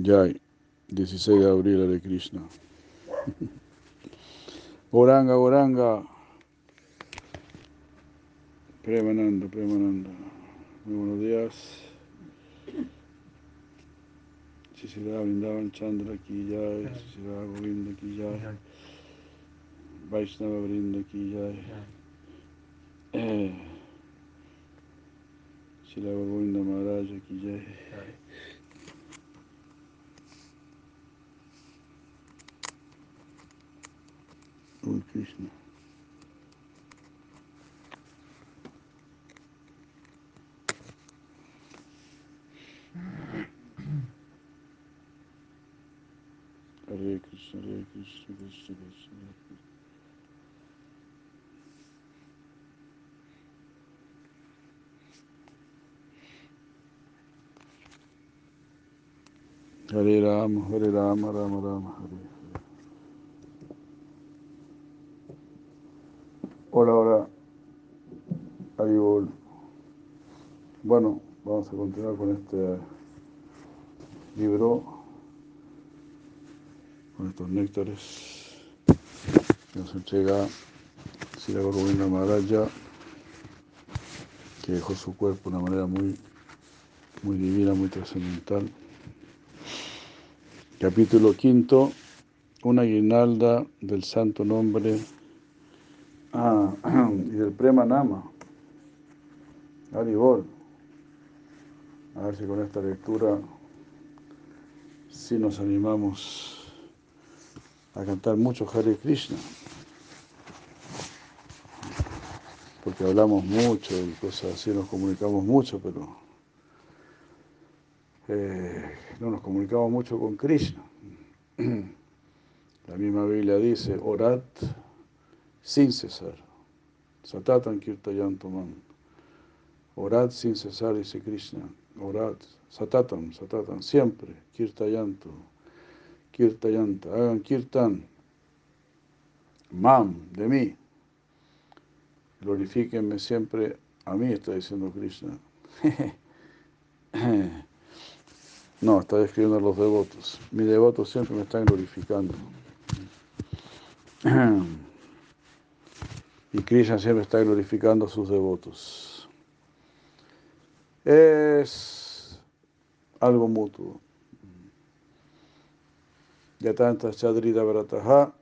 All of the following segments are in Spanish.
Jai, 16 de abril, Hare Krishna. Goranga, Goranga. Premananda, Premananda. Muy buenos días. Sisila Vrindavan Chandra ki jai, Sisila Govinda ki jai, Vaishnava Vrinda ki jai. Eh, Sila Govinda Maharaja ki jai. Uy, Krishna. Hare Krishna, Hare Krishna, Krishna Krishna, Hare Krishna. Hare Rama, Hare Rama, Rama Rama, Hare Hola, hola. Haribol. Bueno, vamos a continuar con este libro, con estos néctares nos entrega Sira Govinda Maharaja, que dejó su cuerpo de una manera muy, muy divina, muy trascendental. Capítulo quinto, una guirnalda del santo nombre ah, y del Prema Nama. Haribol. A ver si con esta lectura sí nos animamos a cantar mucho Hare Krishna. Porque hablamos mucho y cosas así, nos comunicamos mucho, pero eh, no nos comunicamos mucho con Krishna. La misma Biblia dice, orad sin cesar. Satatan kirtayantomam. Orad sin cesar, dice Krishna. Orad. Satatam, satatam, siempre. Kirtayanto. Kirtayanta. Hagan kirtan. Mam, de mí. Glorifíquenme siempre a mí, está diciendo Krishna. No, está describiendo a los devotos. Mis devotos siempre me están glorificando. Y Krishna siempre está glorificando a sus devotos. Es algo mutuo. Yatanta Chadrida Vrataha.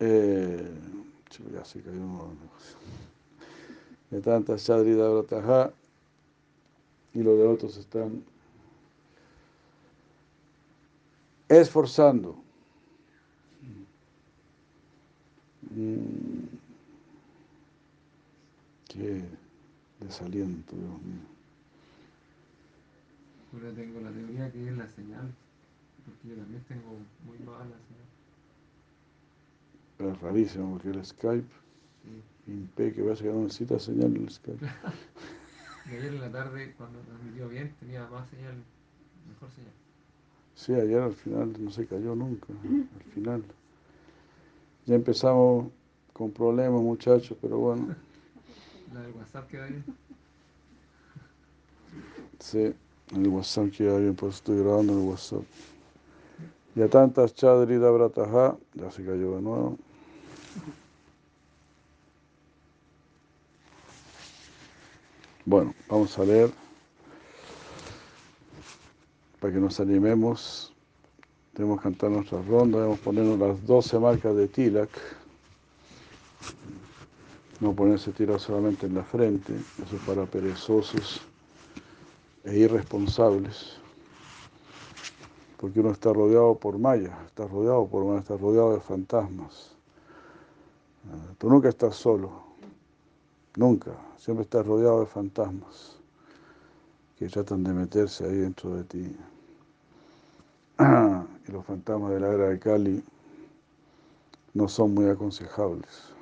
Eh, ya se cayó. Yatanta Chadrida Vrataha. Y los devotos están esforzando. Mm. Qué desaliento, Dios mío. Tengo la teoría que es la señal, porque yo también tengo muy mala señal. Es rarísimo porque el Skype Sí. impide que vaya a no necesita señal el Skype. Y ayer en la tarde, cuando transmitió bien, tenía más señal, mejor señal. Sí, ayer al final no se cayó nunca, al final. Ya empezamos con problemas, muchachos, pero bueno, La del WhatsApp queda bien. sí, el WhatsApp queda bien, por eso estoy grabando en el WhatsApp. Ya tantas Chadrida Brataja, ya se cayó de nuevo. Bueno, vamos a leer para que nos animemos. Debemos cantar nuestra ronda, debemos ponernos las 12 marcas de Tilak. No ponerse tilak solamente en la frente, eso es para perezosos e irresponsables. Porque uno está rodeado por Maya, está rodeado por Maya, está rodeado de fantasmas. Ah, Tú nunca estás solo, nunca, siempre estás rodeado de fantasmas que tratan de meterse ahí dentro de ti. Y los fantasmas de la era de Cali no son muy aconsejables.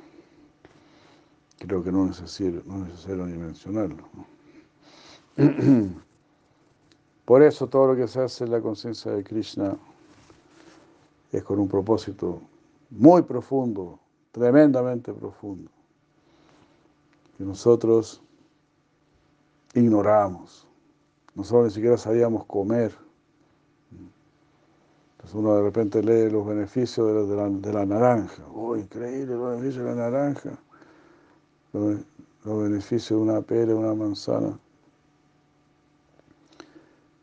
Creo que no es necesario, no es necesario ni mencionarlo. Por eso todo lo que se hace en la conciencia de Krishna es con un propósito muy profundo, tremendamente profundo, que nosotros ignoramos. Nosotros ni siquiera sabíamos comer Entonces uno de repente lee los beneficios de la, de la, naranja. ¡Oh, increíble los beneficios de la naranja! Los, los beneficios de una pera, de una manzana.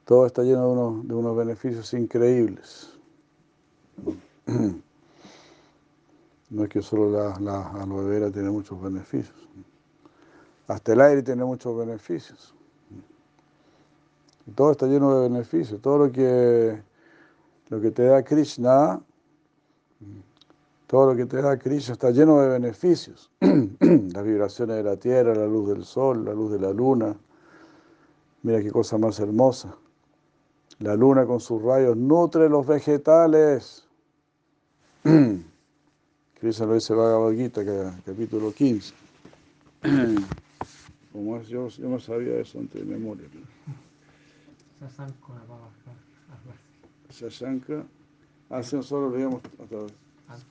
Todo está lleno de unos, de unos beneficios increíbles. No es que solo la, la aloe vera tiene muchos beneficios. Hasta el aire tiene muchos beneficios. Todo está lleno de beneficios. Todo lo que, lo que te da Krishna, todo lo que te da Krishna está lleno de beneficios. Las vibraciones de la tierra, la luz del sol, la luz de la luna. Mira qué cosa más hermosa. La luna con sus rayos nutre los vegetales. Krishna lo dice Bhagavad Gita, capítulo 15. Como es, yo, yo no sabía eso antes de memoria. Sasanko va a bajar. algo así. Shashanka, hace nosotros leíamos hasta, Ah, sí.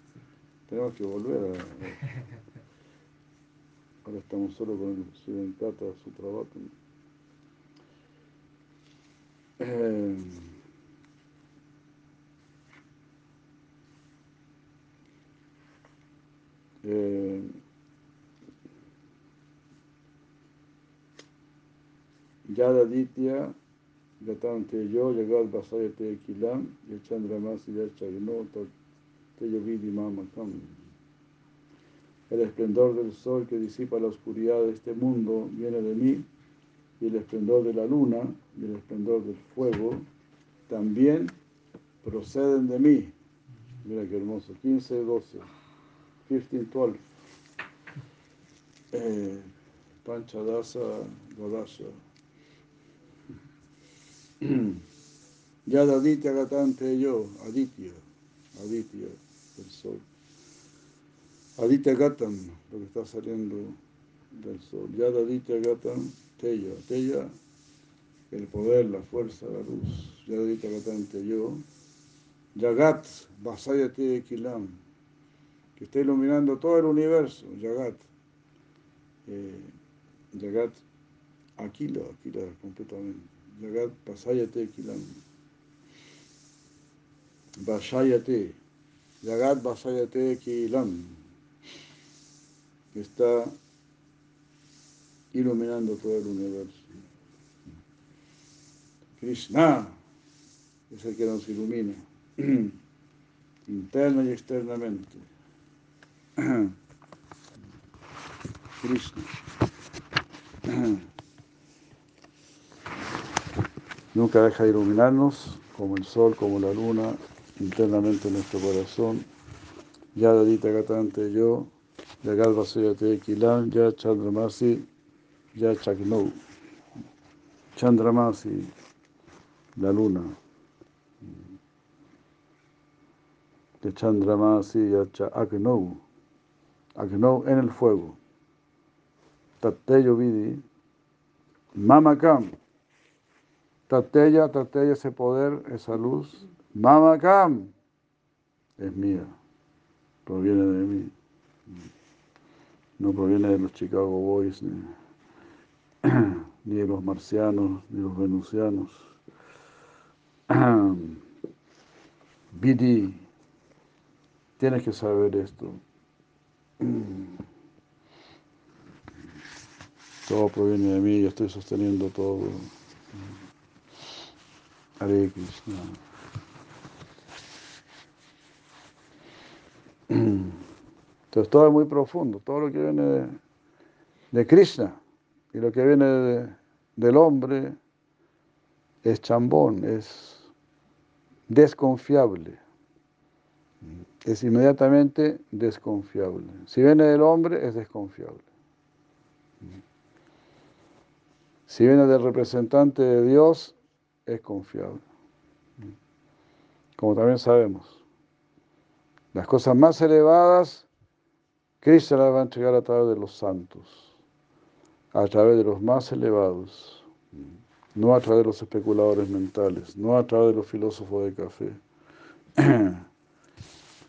tenemos que volver a, ahora estamos solo con el Sudentata Supravatam. Eh, eh, Yadaditya Gatante yo, Yagat Vasayate Kilam, Yachandramasi Yachagno, Teyo Vidi Mamakam. El esplendor del sol que disipa la oscuridad de este mundo viene de mí, y el esplendor de la luna y el esplendor del fuego también proceden de mí. Mira qué hermoso, 15, 12, 15, 12. Eh, Panchadasa Gadasha. Yad Aditya Gatante yo, Aditya, Aditya, el sol. Aditya Gatam, lo que está saliendo del sol. Yad Aditya Gatam, Teya, Teya, el poder, la fuerza, la luz. Yad Aditya Gatante yo. Yagat, Vasayate Kilam, que está iluminando todo el universo, Yagat. Eh, Yagat, Aquila, Aquila completamente. Yagat Vasayate Kilam. Vasayate. Yagat Vasayate Kilam. Que está iluminando todo el universo. Krishna es el que nos ilumina, interna y externamente. Krishna. Nunca deja de iluminarnos, como el sol, como la luna, internamente en nuestro corazón. Ya Dadita Gatante yo, ya Galva Soyate Kilam, ya Chandramasi, ya Chaknou. Chandramasi, la luna. De Chandramasi, ya Chaknou. Agnou en el fuego. Tatteyo Vidi, Mamakam. Tateya, Tateya, ese poder, esa luz. Mamakam es mía, proviene de mí. No proviene de los Chicago Boys, ni, ni de los marcianos, ni los venusianos. Vidi, tienes que saber esto. Todo proviene de mí, yo estoy sosteniendo todo. Hare Krishna. Entonces todo es muy profundo, todo lo que viene de, Krishna y lo que viene de- del hombre es chambón, es desconfiable, es inmediatamente desconfiable. Si viene del hombre es desconfiable. Si viene del representante de Dios es confiable. Como también sabemos, las cosas más elevadas, Cristo las va a entregar a través de los santos, a través de los más elevados, no a través de los especuladores mentales, no a través de los filósofos de café.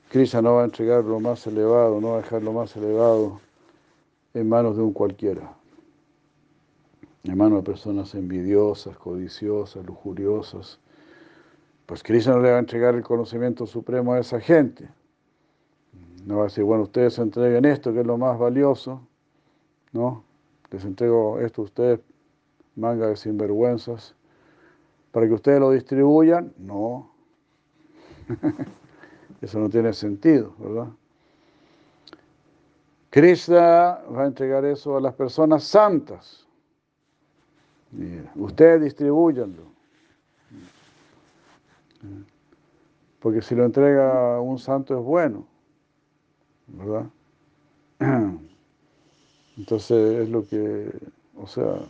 Krishna no va a entregar lo más elevado, no va a dejar lo más elevado en manos de un cualquiera, manos de personas envidiosas, codiciosas, lujuriosas, pues Krishna no le va a entregar el conocimiento supremo a esa gente. No va a decir, bueno, ustedes entreguen esto, que es lo más valioso, ¿no? Les entrego esto a ustedes, manga de sinvergüenzas, para que ustedes lo distribuyan. No. Eso no tiene sentido, ¿verdad? Krishna va a entregar eso a las personas santas. Ustedes distribuyanlo. Porque si lo entrega un santo es bueno, ¿verdad? Entonces es lo que, o sea,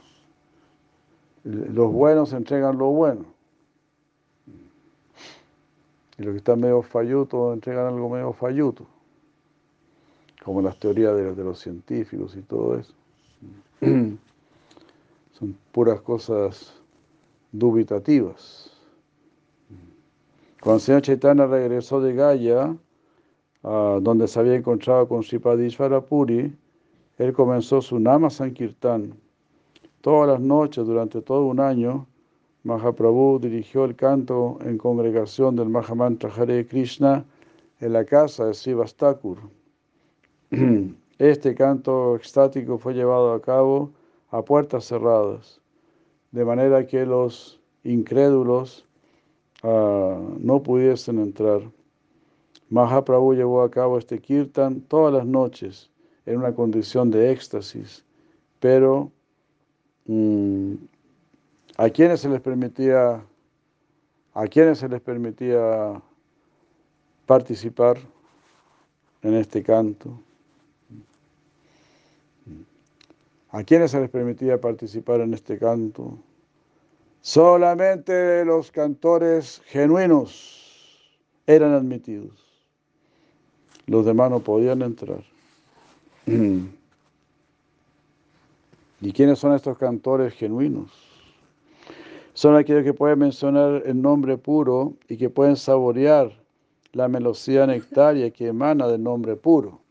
los buenos entregan lo bueno. Y los que están medio fallutos entregan algo medio falluto. Como las teorías de, de los científicos y todo eso. Son puras cosas dubitativas. Cuando el señor Chaitanya regresó de Gaya, donde se había encontrado con Sripadishvara Puri, él comenzó su Nama Sankirtan. Todas las noches, durante todo un año, Mahaprabhu dirigió el canto en congregación del Mahamantra Hare Krishna en la casa de Sivastakur. Este canto extático fue llevado a cabo a puertas cerradas, de manera que los incrédulos Ah, no pudiesen entrar. Mahaprabhu llevó a cabo este kirtan todas las noches en una condición de éxtasis, pero mm, a quienes se les permitía a quienes se les permitía participar en este canto, a quienes se les permitía participar en este canto, Solamente los cantores genuinos eran admitidos. Los demás no podían entrar. ¿Y quiénes son estos cantores genuinos? Son aquellos que pueden mencionar el nombre puro y que pueden saborear la melodía nectaria que emana del nombre puro.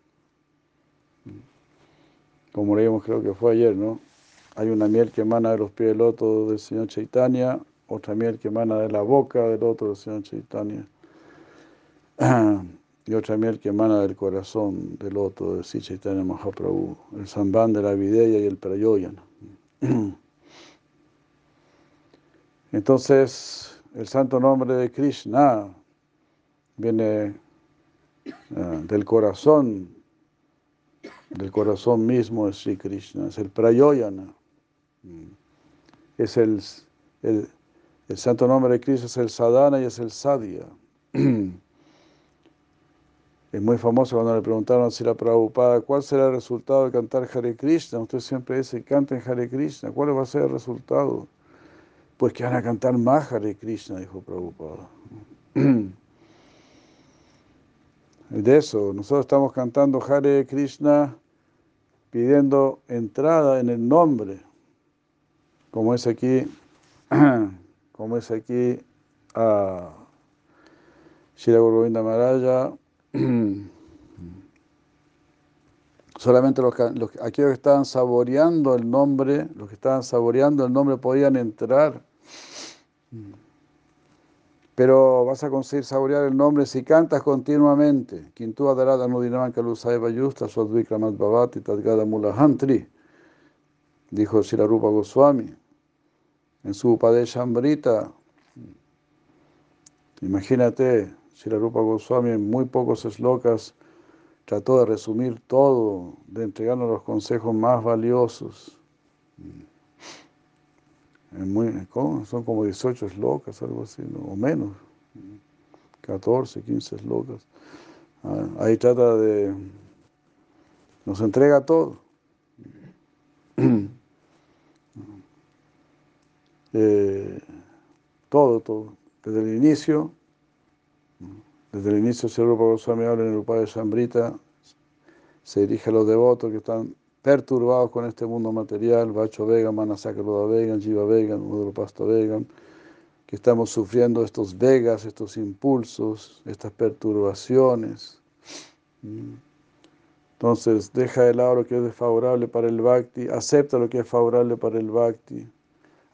Como leímos creo que fue ayer, ¿no? Hay una miel que emana de los pies del loto del Señor Chaitanya, otra miel que emana de la boca del loto del Señor Chaitanya, y otra miel que emana del corazón del loto del Sri Chaitanya Mahaprabhu, el Samband de la Videya y el Prayoyana. Entonces, el santo nombre de Krishna viene ah, del corazón, del corazón mismo de Sri Krishna, es el Prayoyana. Es el, el, santo nombre de Cristo es el Sadhana y es el Sadhya. Es muy famoso cuando le preguntaron a Sila Prabhupada cuál será el resultado de cantar Hare Krishna. Usted siempre dice, canten Hare Krishna. ¿Cuál va a ser el resultado? Pues que van a cantar más Hare Krishna, dijo Prabhupada. De eso, nosotros estamos cantando Hare Krishna pidiendo entrada en el nombre como es aquí, como es aquí a Shira Govinda Maraya, solamente los, aquellos que estaban saboreando el nombre, los que estaban saboreando el nombre podían entrar. Pero vas a conseguir saborear el nombre si cantas continuamente. Quintu Adarada Nudinaman Kalusaiva Yusta Swadvikramat Bhavati Tadgada Mulahantri dijo Rupa Goswami en su Upadesha Ambrita. Imagínate, Rupa Goswami en muy pocos eslokas trató de resumir todo, de entregarnos los consejos más valiosos. Son como 18 eslocas, algo así, o menos, 14, 15 eslocas. Ah, ahí trata de, nos entrega todo. Eh, todo, todo, desde el inicio, desde el inicio Sri Rupa Goswami habla en el Upada de Sambrita, se dirige a los devotos que están perturbados con este mundo material, Vacho Vegan, Manasakaroda Vegan, Jiva Vegan, Pasto Vegan, que estamos sufriendo estos vegas, estos impulsos, estas perturbaciones. Entonces, deja de lado lo que es desfavorable para el bhakti, acepta lo que es favorable para el bhakti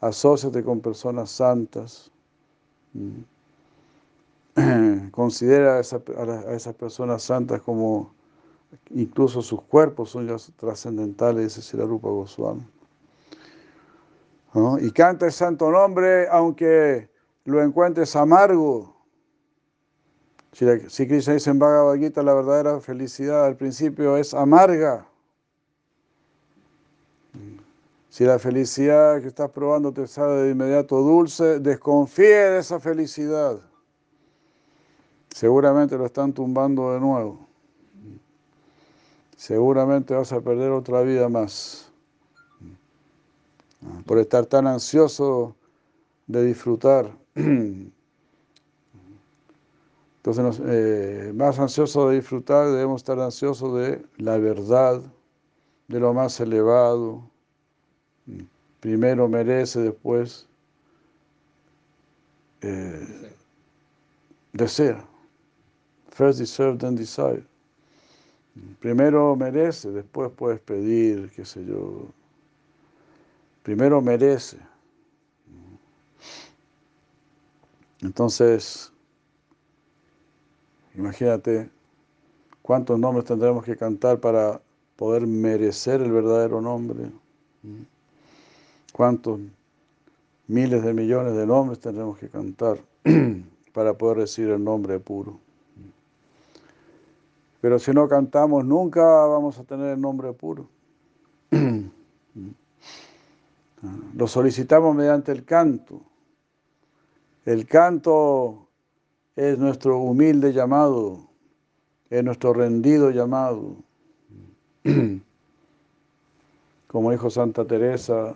asóciate con personas santas. Mm. considera a, esas personas santas como incluso sus cuerpos son ya trascendentales, dice la Rupa Goswami. Y canta el santo nombre aunque lo encuentres amargo. Si, si Krishna dice en Bhagavad la verdadera felicidad al principio es amarga. Si la felicidad que estás probando te sale de inmediato dulce, desconfíe de esa felicidad. Seguramente lo están tumbando de nuevo. Seguramente vas a perder otra vida más. Por estar tan ansioso de disfrutar. Entonces, eh, más ansioso de disfrutar, debemos estar ansiosos de la verdad, de lo más elevado, primero merece, después eh, desea. First deserve, then desire. Primero merece, después puedes pedir, qué sé yo. Primero merece. Entonces, imagínate cuántos nombres tendremos que cantar para poder merecer el verdadero nombre cuántos miles de millones de nombres tendremos que cantar para poder recibir el nombre puro. Pero si no cantamos, nunca vamos a tener el nombre puro. Lo solicitamos mediante el canto. El canto es nuestro humilde llamado, es nuestro rendido llamado. Como dijo Santa Teresa,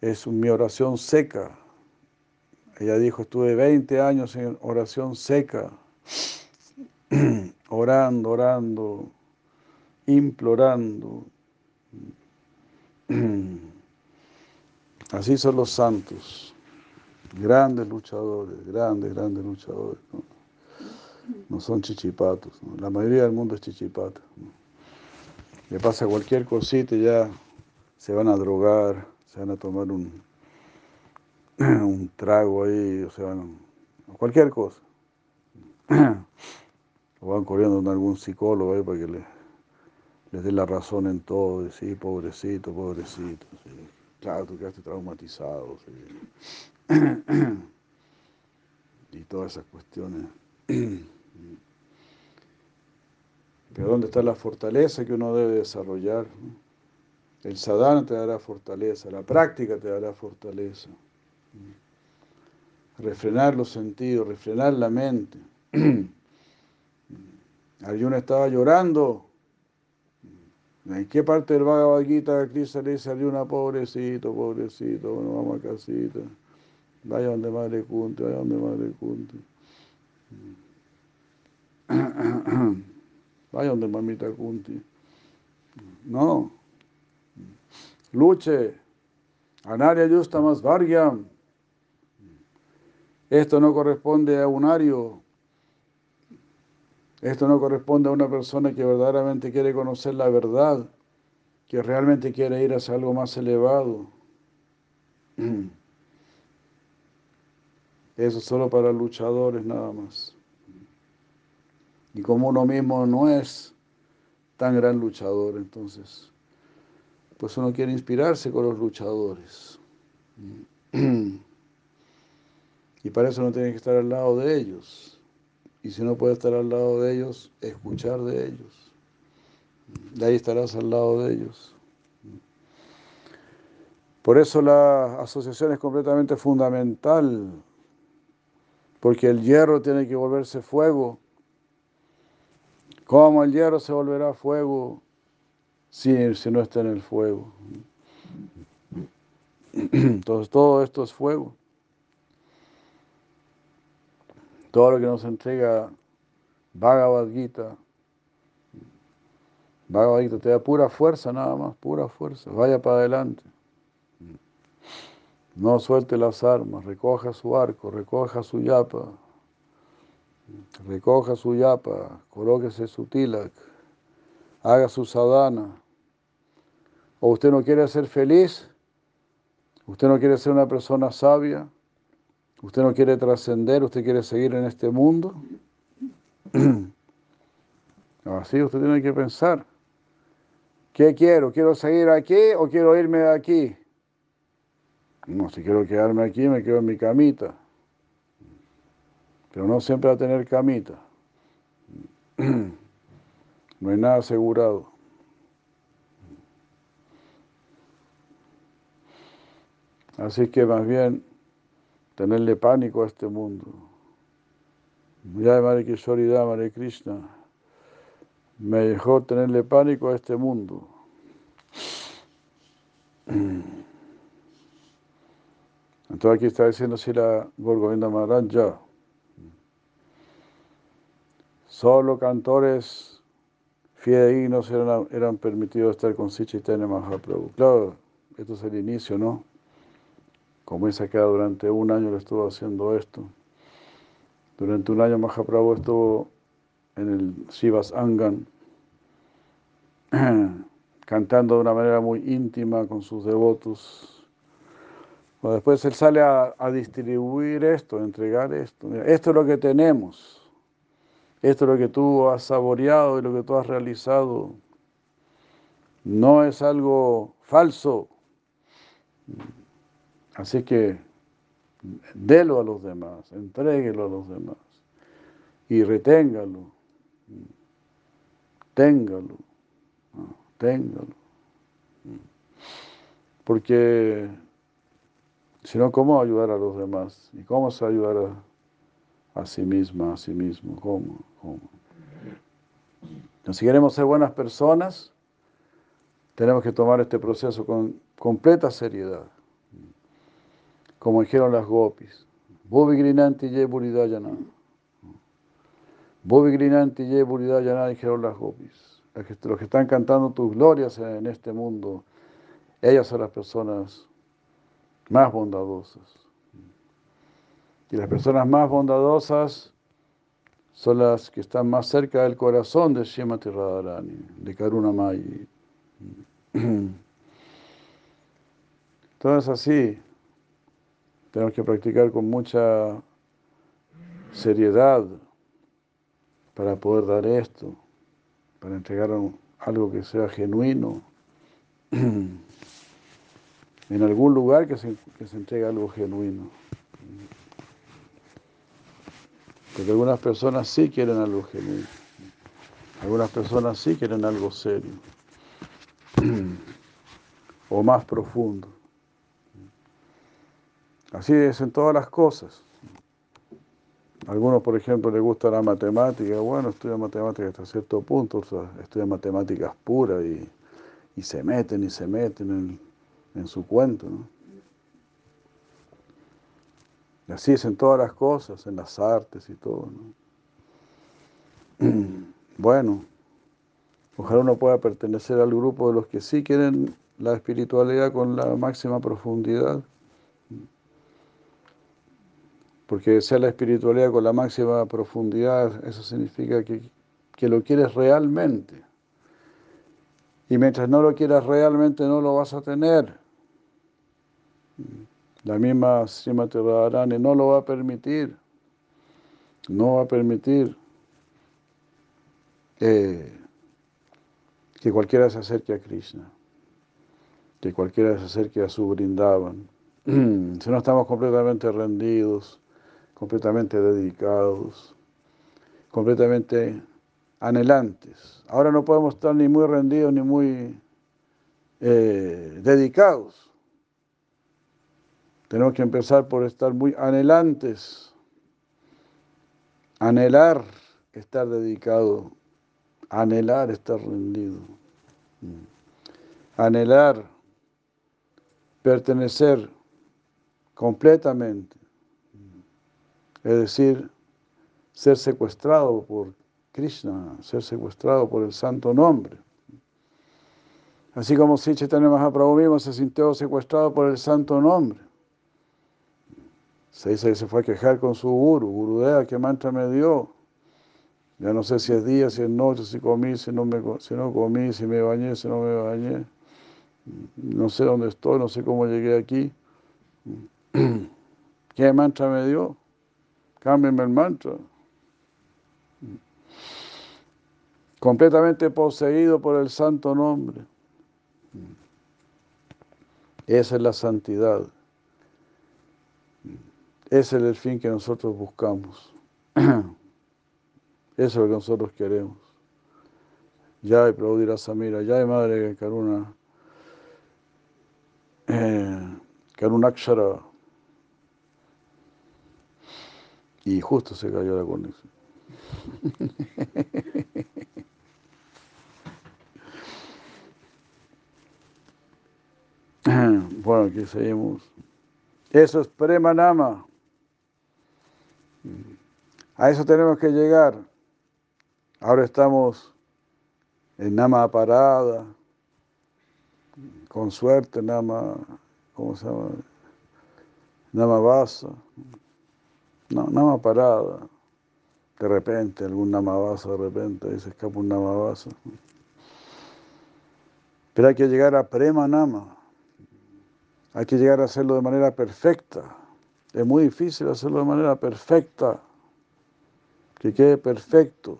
es mi oración seca. Ella dijo, estuve 20 años en oración seca, orando, orando, implorando. Así son los santos, grandes luchadores, grandes, grandes luchadores. No, son chichipatos, la mayoría del mundo es chichipata. Le pasa cualquier cosita y ya se van a drogar se van a tomar un, un trago ahí, o sea, cualquier cosa. Van corriendo con algún psicólogo ahí para que le, les dé la razón en todo, y sí, pobrecito, pobrecito. Claro, tú quedaste traumatizado. y todas esas cuestiones. Pero ¿dónde está la fortaleza que uno debe desarrollar? El sadhana te dará fortaleza, la práctica te dará fortaleza. Refrenar los sentidos, refrenar la mente. Arjuna estaba llorando. ¿En qué parte del Bhagavad Gita Krishna le dice a Arjuna, pobrecito, pobrecito, bueno, vamos a casita? Vaya donde madre Kunti, vaya donde madre Kunti. Vaya donde mamita Kunti. No, luche. Anaria justa más vargyam. Esto no corresponde a un ario. Esto no corresponde a una persona que verdaderamente quiere conocer la verdad, que realmente quiere ir hacia algo más elevado. Eso es solo para luchadores nada más. Y como uno mismo no es tan gran luchador, entonces pues uno quiere inspirarse con los luchadores. Y para eso uno tiene que estar al lado de ellos. Y si no puede estar al lado de ellos, escuchar de ellos. De ahí estarás al lado de ellos. Por eso la asociación es completamente fundamental, porque el hierro tiene que volverse fuego. ¿Cómo el hierro se volverá fuego? si, si no está en el fuego. Entonces todo esto es fuego. Todo lo que nos entrega Bhagavad Gita, Bhagavad Gita te da pura fuerza nada más, pura fuerza. Vaya para adelante. No suelte las armas, recoja su arco, recoja su yapa, recoja su yapa, colóquese su tilak, haga su sadhana, o usted no quiere ser feliz, usted no quiere ser una persona sabia, usted no quiere trascender, usted quiere seguir en este mundo, Así usted tiene que pensar. ¿Qué quiero? ¿Quiero seguir aquí o quiero irme de aquí? No, si quiero quedarme aquí, me quedo en mi camita. Pero no siempre va a tener camita. No hay nada asegurado. Así que más bien tenerle pánico a este mundo. Ya Madre Kishori Madre Krishna, me dejó tenerle pánico a este mundo. Entonces aquí está diciendo si la Gorgovinda Maharaj ya. Solo cantores fidedignos eran, eran permitidos estar con Sichaitanya Mahaprabhu. Claro, esto es el inicio, ¿no? Como esa queda durante un año le estuvo haciendo esto. Durante un año Mahaprabhu estuvo en el Shivas Angan, cantando de una manera muy íntima con sus devotos después él sale a, distribuir esto, a entregar esto. esto es lo que tenemos. Esto es lo que tú has saboreado y lo que tú has realizado. No es algo falso. Así que délo a los demás, entréguelo a los demás y reténgalo. Téngalo. Téngalo. Porque sino cómo ayudar a los demás y cómo se ayudar a, sí misma, a sí mismo, cómo, cómo. si queremos ser buenas personas, tenemos que tomar este proceso con completa seriedad, como dijeron las gopis. Bobi Grinanti Ye Buridayana. Bobi Grinanti Ye Buridayana, dijeron las gopis. Los que están cantando tus glorias en este mundo, ellas son las personas más bondadosas. Y las personas más bondadosas son las que están más cerca del corazón de Shemati Radharani, de Karuna Mayi. Entonces así, tenemos que practicar con mucha seriedad para poder dar esto, para entregar algo que sea genuino. en algún lugar que se, entregue algo genuino. Porque algunas personas sí quieren algo genuino. Algunas personas sí quieren algo serio. o más profundo. Así es en todas las cosas. Algunos, por ejemplo, les gusta la matemática. Bueno, estudian matemáticas hasta cierto punto, o estudian matemáticas puras y, y se meten y se meten en en su cuento. así es en todas las cosas, en las artes y todo. ¿no? Bueno, ojalá uno pueda pertenecer al grupo de los que sí quieren la espiritualidad con la máxima profundidad. Porque sea la espiritualidad con la máxima profundidad, eso significa que, que lo quieres realmente. Y mientras no lo quieras realmente, no lo vas a tener. La misma Srimati Radharani no lo va a permitir, no va a permitir eh, que cualquiera se acerque a Krishna, que cualquiera se acerque a su brindaban. si no estamos completamente rendidos, completamente dedicados, completamente anhelantes. Ahora no podemos estar ni muy rendidos ni muy eh, dedicados. Tenemos que empezar por estar muy anhelantes, anhelar estar dedicado, anhelar estar rendido, anhelar pertenecer completamente, es decir, ser secuestrado por Krishna, ser secuestrado por el santo nombre. Así como si Chaitanya Mahaprabhu mismo se sintió secuestrado por el santo nombre. Se dice que se fue a quejar con su guru, Gurudea, ¿qué mantra me dio? Ya no sé si es día, si es noche, si comí, si no, me, si no comí, si me bañé, si no me bañé. No sé dónde estoy, no sé cómo llegué aquí. ¿Qué mantra me dio? Cámbienme el mantra. completamente poseído por el santo nombre. Esa es la santidad. Ese es el fin que nosotros buscamos. Eso es lo que nosotros queremos. Ya hay Prabhupada Samira, ya hay Madre Karuna, eh, Karunakshara. Y justo se cayó la conexión. bueno, aquí seguimos. Eso es Premanama. A eso tenemos que llegar. Ahora estamos en Nama Parada, con suerte Nama, ¿cómo se llama? Nama Basa, no, Nama Parada. De repente, algún Nama Basa, de repente, ahí se escapa un Nama Basa. Pero hay que llegar a Prema Nama. Hay que llegar a hacerlo de manera perfecta. Es muy difícil hacerlo de manera perfecta. Que quede perfecto.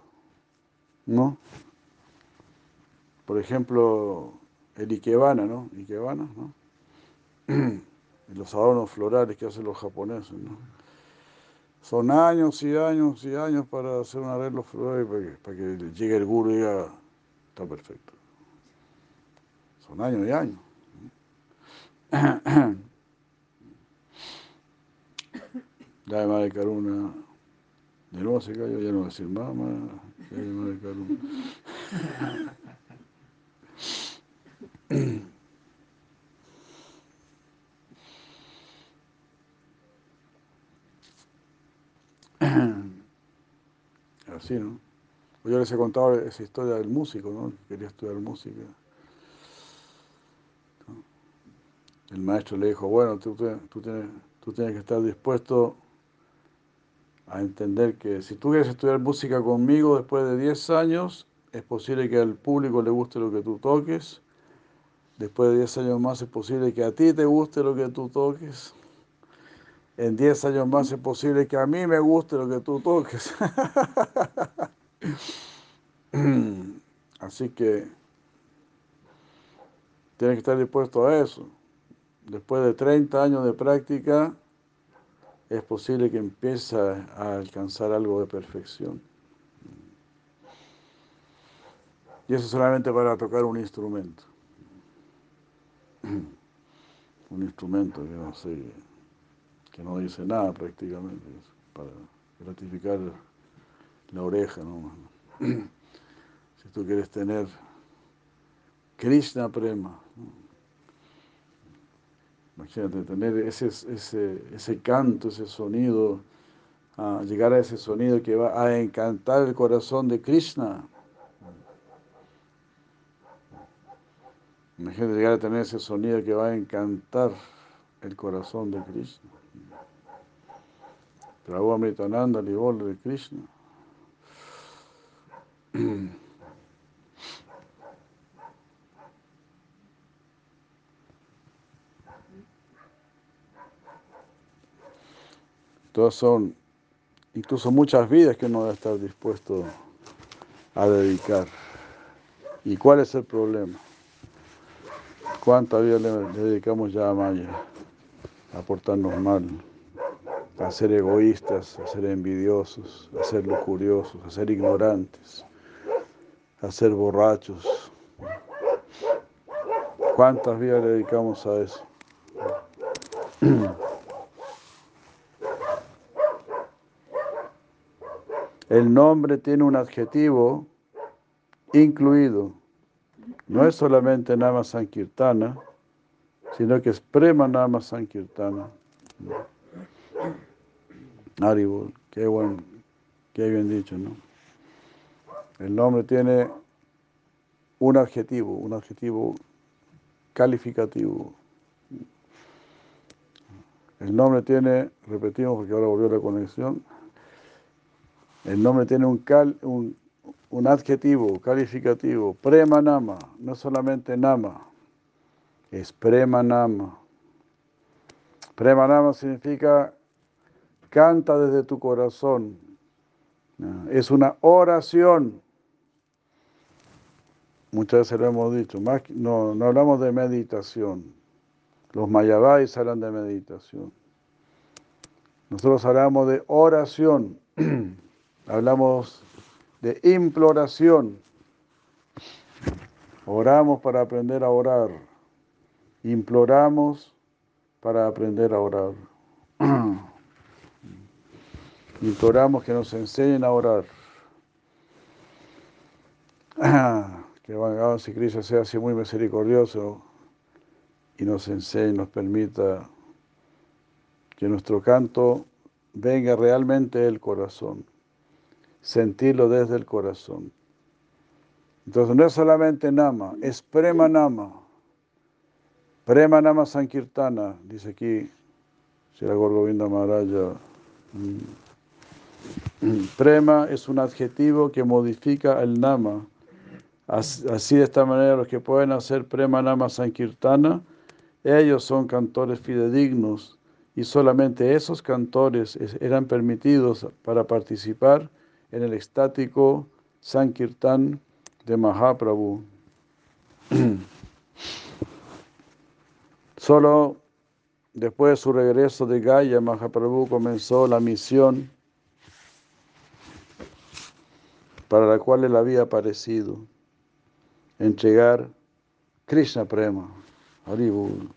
¿No? Por ejemplo, el Ikebana, ¿no? Ikebana, ¿no? los adornos florales que hacen los japoneses, ¿no? Son años y años y años para hacer un arreglo floral para que, para que llegue el guru y diga, está perfecto. Son años y años. De Madre Karuna, de nuevo se cayó, ya no va a decir mamá, de Madre Karuna. Así, ¿no? Yo les he contado esa historia del músico, ¿no? Quería estudiar música. El maestro le dijo, bueno, tú, tú, tienes, tú tienes que estar dispuesto a entender que si tú quieres estudiar música conmigo después de 10 años, es posible que al público le guste lo que tú toques. Después de 10 años más es posible que a ti te guste lo que tú toques. En 10 años más es posible que a mí me guste lo que tú toques. Así que tienes que estar dispuesto a eso después de 30 años de práctica, es posible que empiece a alcanzar algo de perfección. Y eso solamente para tocar un instrumento. Un instrumento que no sé, que no dice nada prácticamente, para gratificar la oreja, ¿no? Si tú quieres tener Krishna Prema, Imagínate, tener ese, ese, ese canto, ese sonido, llegar a ese sonido que va a encantar el corazón de Krishna. Imagínate llegar a tener ese sonido que va a encantar el corazón de Krishna. Prabhu Amritananda, el de Krishna. Todas son incluso muchas vidas que uno debe estar dispuesto a dedicar. ¿Y cuál es el problema? ¿Cuánta vida le, dedicamos ya a Maya? A portarnos mal, a ser egoístas, a ser envidiosos, a ser lujuriosos, a ser ignorantes, a ser borrachos. ¿Cuántas vidas le dedicamos a eso? El nombre tiene un adjetivo incluido. No es solamente Nama Sankirtana, sino que es Prema Nama Sankirtana. Aribol, qué bueno, qué bien dicho, ¿no? El nombre tiene un adjetivo, un adjetivo calificativo. El nombre tiene, repetimos porque ahora volvió la conexión, el nombre tiene un, cal, un, un adjetivo calificativo, premanama, no solamente nama, es premanama. Premanama significa canta desde tu corazón. Es una oración. muchas veces lo hemos dicho, no, no hablamos de meditación. Los mayabais hablan de meditación. Nosotros hablamos de oración, hablamos de imploración. Oramos para aprender a orar. Imploramos para aprender a orar. Imploramos que nos enseñen a orar. Que Bhagavan si Krishna sea así muy misericordioso y nos enseñe, nos permita que nuestro canto venga realmente del corazón, sentirlo desde el corazón. Entonces no es solamente nama, es prema nama. Prema nama sankirtana, dice aquí Sri Gorgovinda Maharaja. Mm. Prema es un adjetivo que modifica el nama. Así de esta manera los que pueden hacer prema nama sankirtana, ellos son cantores fidedignos y solamente esos cantores eran permitidos para participar en el estático Sankirtan de Mahaprabhu. Solo después de su regreso de Gaya, Mahaprabhu comenzó la misión para la cual él había aparecido, entregar Krishna Prema, Haribul.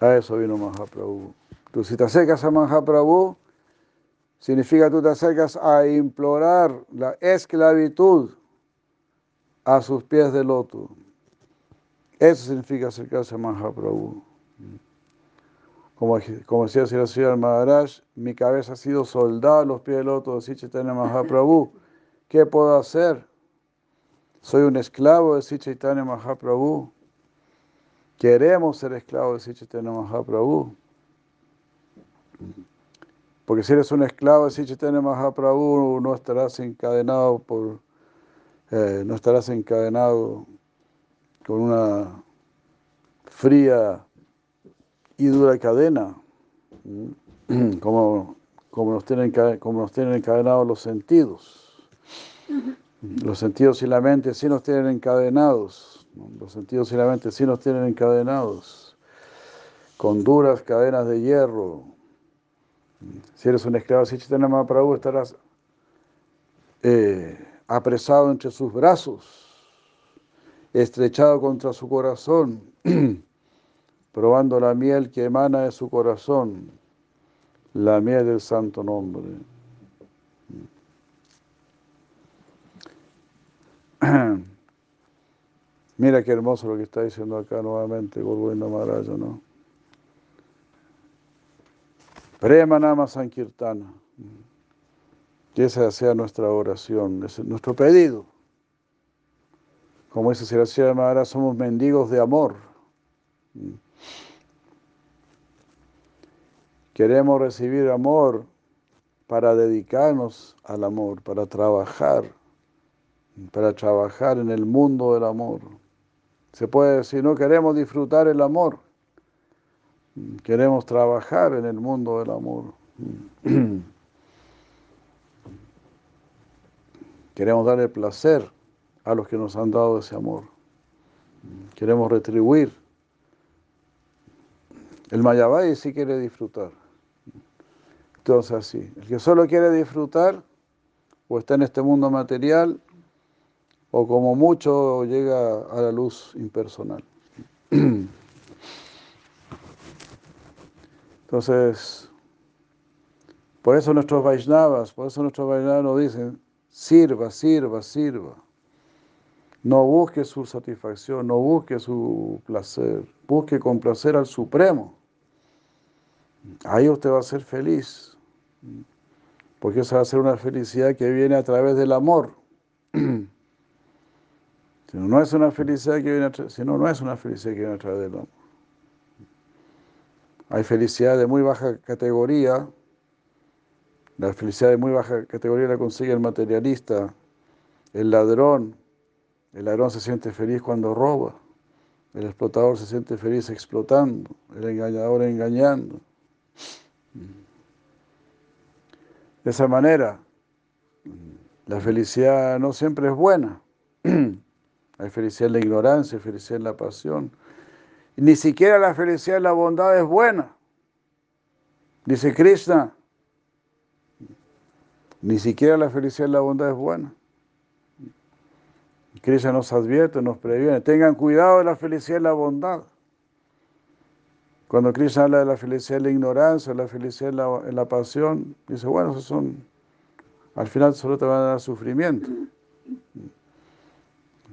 A eso vino Mahaprabhu. Tú si te acercas a Mahaprabhu, significa tú te acercas a implorar la esclavitud a sus pies de loto. Eso significa acercarse a Mahaprabhu. Como, como decía Sri Sri Maharaj, mi cabeza ha sido soldada a los pies de loto de Sichaitanya Mahaprabhu. ¿Qué puedo hacer? Soy un esclavo de Sichaitanya Mahaprabhu. Queremos ser esclavos de Sichaitanya Mahaprabhu. Porque si eres un esclavo de Sichaitanya Mahaprabhu, no estarás encadenado por eh, no estarás encadenado con una fría y dura cadena, como, como, nos tienen, como nos tienen encadenados los sentidos. Los sentidos y la mente sí nos tienen encadenados. Los sentidos y la mente sí nos tienen encadenados. Con duras cadenas de hierro. Si eres un esclavo de Chaitanya Mahaprabhu, estarás eh, apresado entre sus brazos, estrechado contra su corazón, probando la miel que emana de su corazón, la miel del santo nombre. Mira qué hermoso lo que está diciendo acá nuevamente Gorgovinda Maharaja, ¿no? Prema Nama Sankirtana. Que esa sea nuestra oración, es nuestro pedido. Como dice Siracía Mahara, somos mendigos de amor. Queremos recibir amor para dedicarnos al amor, para trabajar, para trabajar en el mundo del amor. Se puede decir, no queremos disfrutar el amor, queremos trabajar en el mundo del amor. Queremos darle placer a los que nos han dado ese amor. Queremos retribuir. El Mayabay sí quiere disfrutar. Entonces así, el que solo quiere disfrutar o está en este mundo material o como mucho llega a la luz impersonal. Entonces, por eso nuestros Vaishnavas, por eso nuestros Vaishnavas nos dicen, Sirva, sirva, sirva. No busque su satisfacción, no busque su placer, busque complacer al Supremo. Ahí usted va a ser feliz, porque esa va a ser una felicidad que viene a través del amor. Si no, es una felicidad que viene a si no, no es una felicidad que viene a través del amor. Hay felicidad de muy baja categoría, la felicidad de muy baja categoría la consigue el materialista, el ladrón. El ladrón se siente feliz cuando roba. El explotador se siente feliz explotando. El engañador engañando. De esa manera, la felicidad no siempre es buena. Hay felicidad en la ignorancia, hay felicidad en la pasión. Ni siquiera la felicidad en la bondad es buena. Dice Krishna, ni siquiera la felicidad en la bondad es buena. Krishna nos advierte, nos previene. Tengan cuidado de la felicidad en la bondad. Cuando Krishna habla de la felicidad en la ignorancia, de la felicidad en la, en la pasión, dice, bueno, esos son, al final solo te van a dar sufrimiento.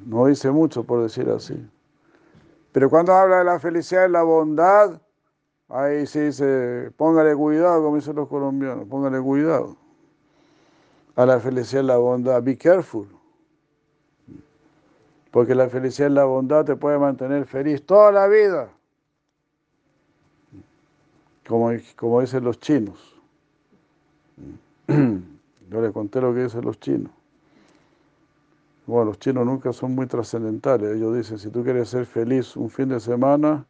No dice mucho por decir así. Pero cuando habla de la felicidad en la bondad, ahí sí dice, póngale cuidado, como dicen los colombianos, póngale cuidado. A la felicidad en la bondad, be careful. Porque la felicidad en la bondad te puede mantener feliz toda la vida como, como dicen los chinos. Yo les conté lo que dicen los chinos. Bueno, los chinos nunca son muy trascendentales. Ellos dicen, si tú quieres ser feliz un fin de semana,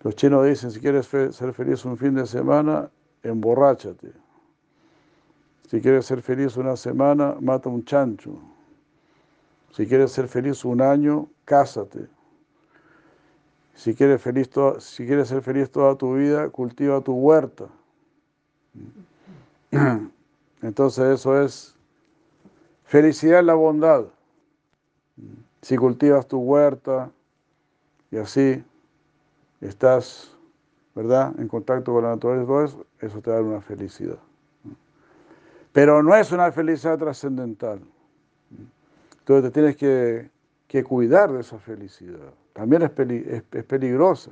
los chinos dicen, si quieres ser feliz un fin de semana, emborráchate. Si quieres ser feliz una semana, mata un chancho. Si quieres ser feliz un año, cásate. Si quieres, feliz si quieres ser feliz toda tu vida, cultiva tu huerta. Entonces eso es felicidad en la bondad. Si cultivas tu huerta y así estás, ¿verdad?, en contacto con la naturaleza, eso te da una felicidad. Pero no es una felicidad trascendental. Entonces te tienes que, cuidar de esa felicidad también es, peligrosa.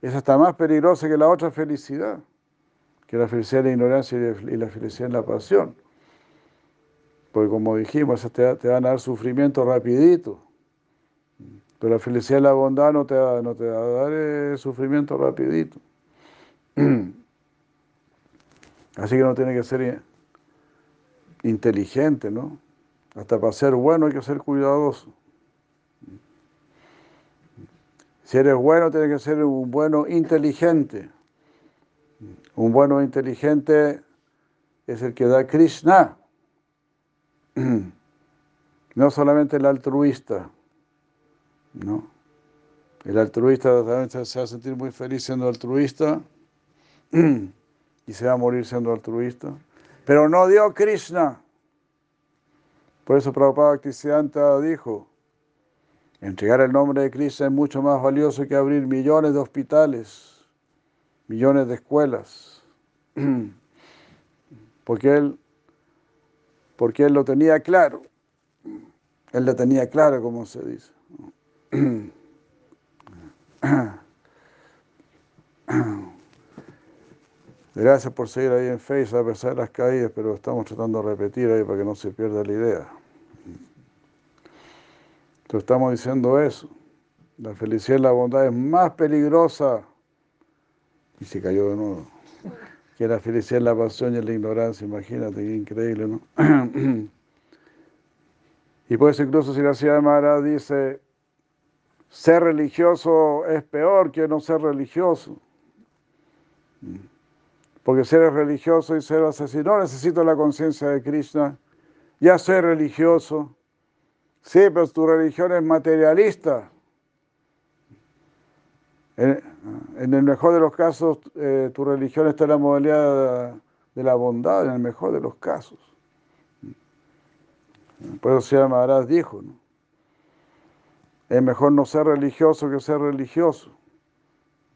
Es hasta más peligrosa que la otra felicidad, que la felicidad de la ignorancia y, la felicidad en la pasión. Porque como dijimos, te, te van a dar sufrimiento rapidito. Pero la felicidad y la bondad no te, no te va a dar eh, sufrimiento rapidito. Así que no tiene que ser inteligente, ¿no? Hasta para ser bueno hay que ser cuidadoso. Si eres bueno, tienes que ser un bueno inteligente. Un bueno inteligente es el que da Krishna. No solamente el altruista. ¿no? El altruista también se va a sentir muy feliz siendo altruista y se va a morir siendo altruista. Pero no dio Krishna. Por eso Prabhupada Bhaktisiddhanta dijo, Entregar el nombre de Cristo es mucho más valioso que abrir millones de hospitales, millones de escuelas. Porque él, porque él lo tenía claro. Él lo tenía claro, como se dice. Gracias por seguir ahí en Facebook a pesar de las caídas, pero estamos tratando de repetir ahí para que no se pierda la idea estamos diciendo eso. La felicidad y la bondad es más peligrosa. Y se cayó de nuevo. Que la felicidad, la pasión y la ignorancia. Imagínate, qué increíble, ¿no? y por eso incluso si la ciudad de Maharaj dice, ser religioso es peor que no ser religioso. Porque ser religioso y ser asesino, necesito la conciencia de Krishna. Ya soy religioso Sí, pero tu religión es materialista. En, el mejor de los casos, eh, tu religión está en la modalidad de la bondad, en el mejor de los casos. Por eso se llama dijo, ¿no? es mejor no ser religioso que ser religioso.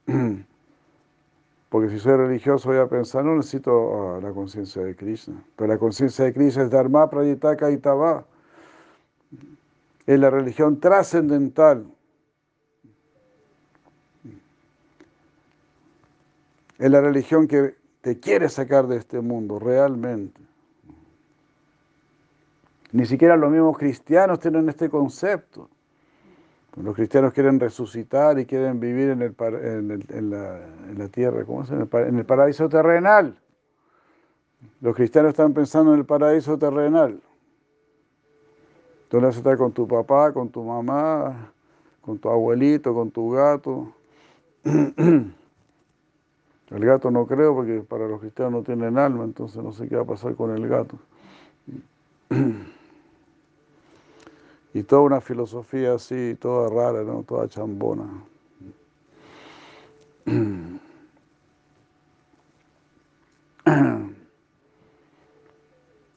Porque si soy religioso voy a pensar, no necesito ah, la conciencia de Krishna. Pero la conciencia de Krishna es Dharma, Prayitaka y es la religión trascendental. Es la religión que te quiere sacar de este mundo, realmente. Ni siquiera los mismos cristianos tienen este concepto. Los cristianos quieren resucitar y quieren vivir en, el, en, la, tierra, ¿cómo es? En el, paraíso terrenal. Los cristianos están pensando en el paraíso terrenal. Tú vas a estar con tu papá, con tu mamá, con tu abuelito, con tu gato. El gato no creo porque para los cristianos no tienen alma, entonces no sé qué va a pasar con el gato. y toda una filosofía así, toda rara, ¿no? toda chambona.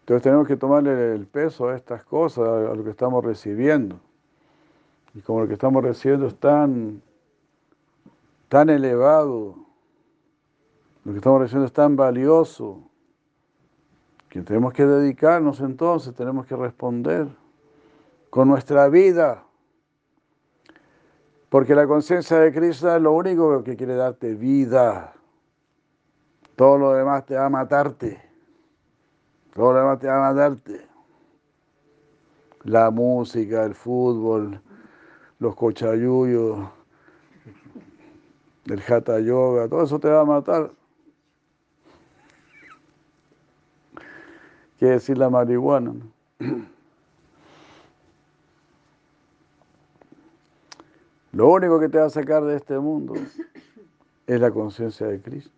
Entonces tenemos que tomarle el peso a estas cosas, a lo que estamos recibiendo. Y como lo que estamos recibiendo es tan, tan elevado, lo que estamos recibiendo es tan valioso, que tenemos que dedicarnos entonces, tenemos que responder con nuestra vida. Porque la conciencia de Krishna es lo único que quiere darte vida. Todo lo demás te va a matarte. Todo lo demás te va a matarte. La música, el fútbol, los cochayuyos, el hatha yoga, todo eso te va a matar. Quiere decir la marihuana. Lo único que te va a sacar de este mundo es la conciencia de Cristo.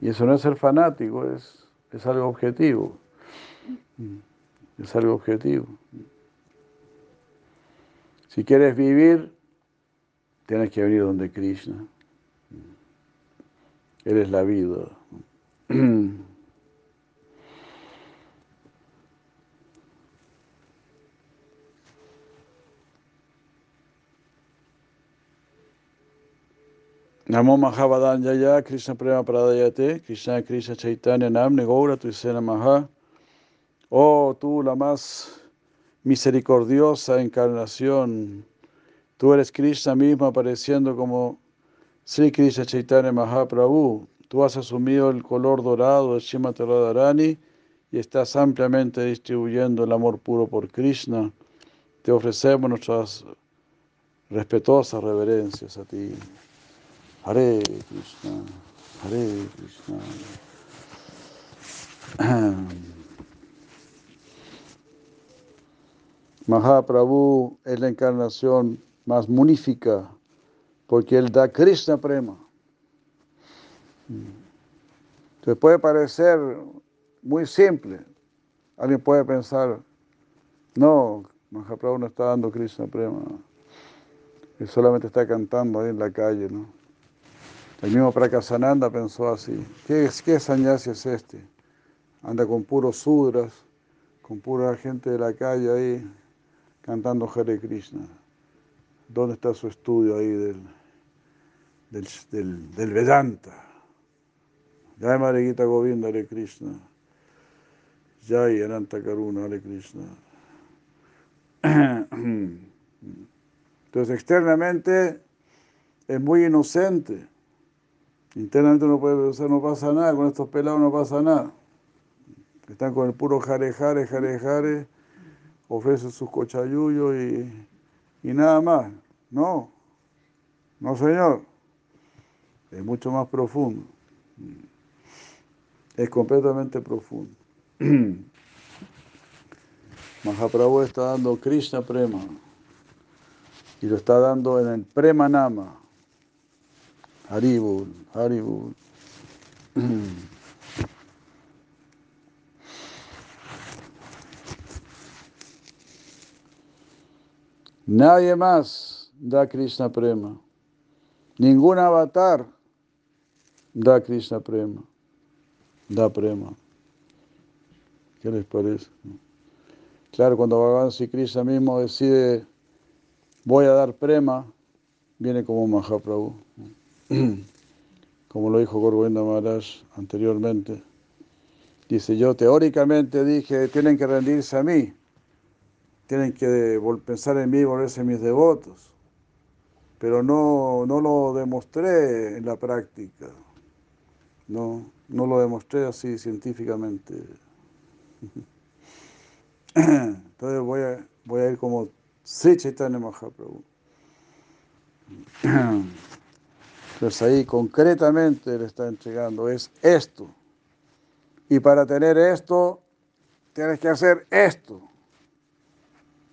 Y eso no es ser fanático, es, es algo objetivo. Es algo objetivo. Si quieres vivir, tienes que venir donde Krishna. Eres la vida. Namo Mahavadanyaya Krishna Prema Pradayate Krishna Krishna Chaitanya Namne Gaura Tuisena Maha. Oh, tú la más misericordiosa encarnación, tú eres Krishna mismo apareciendo como Sri Krishna Chaitanya Mahaprabhu, tú has asumido el color dorado de Srimati Radharani y estás ampliamente distribuyendo el amor puro por Krishna. Te ofrecemos nuestras respetuosas reverencias a ti. Hare Krishna, Hare Krishna. Mahaprabhu es la encarnación más munífica porque él da Krishna Prema. Entonces puede parecer muy simple. Alguien puede pensar, no, Mahaprabhu no está dando Krishna Prema. Él solamente está cantando ahí en la calle, ¿no? El mismo Prakasananda pensó así, ¿qué, qué es este? Anda con puros sudras, con pura gente de la calle ahí, cantando Hare Krishna. ¿Dónde está su estudio ahí del, del, del, del Vedanta? Jai Marigita Govinda Hare Krishna. Jai Ananta Karuna Hare Krishna. Entonces externamente es muy inocente Internamente uno puede pensar, no pasa nada, con estos pelados no pasa nada. Están con el puro jare, jare, jare, ofrecen sus cochayuyos y, y nada más. No, no señor. Es mucho más profundo. Es completamente profundo. Mahaprabhu está dando Krishna Prema y lo está dando en el Prema Nama. Haribul, Haribul. Nadie más da Krishna Prema. Ningún avatar da Krishna Prema. Da Prema. ¿Qué les parece? Claro, cuando Bhagavan Sri Krishna mismo decide voy a dar Prema, viene como Mahaprabhu. como lo dijo Gorgovinda Maharaj anteriormente. Dice, yo teóricamente dije, tienen que rendirse a mí, tienen que pensar en mí y volverse mis devotos, pero no, no lo demostré en la práctica, no, no lo demostré así científicamente. Entonces voy a, voy a ir como Sri Chaitanya Mahaprabhu. Entonces ahí concretamente le está entregando, es esto. Y para tener esto, tienes que hacer esto.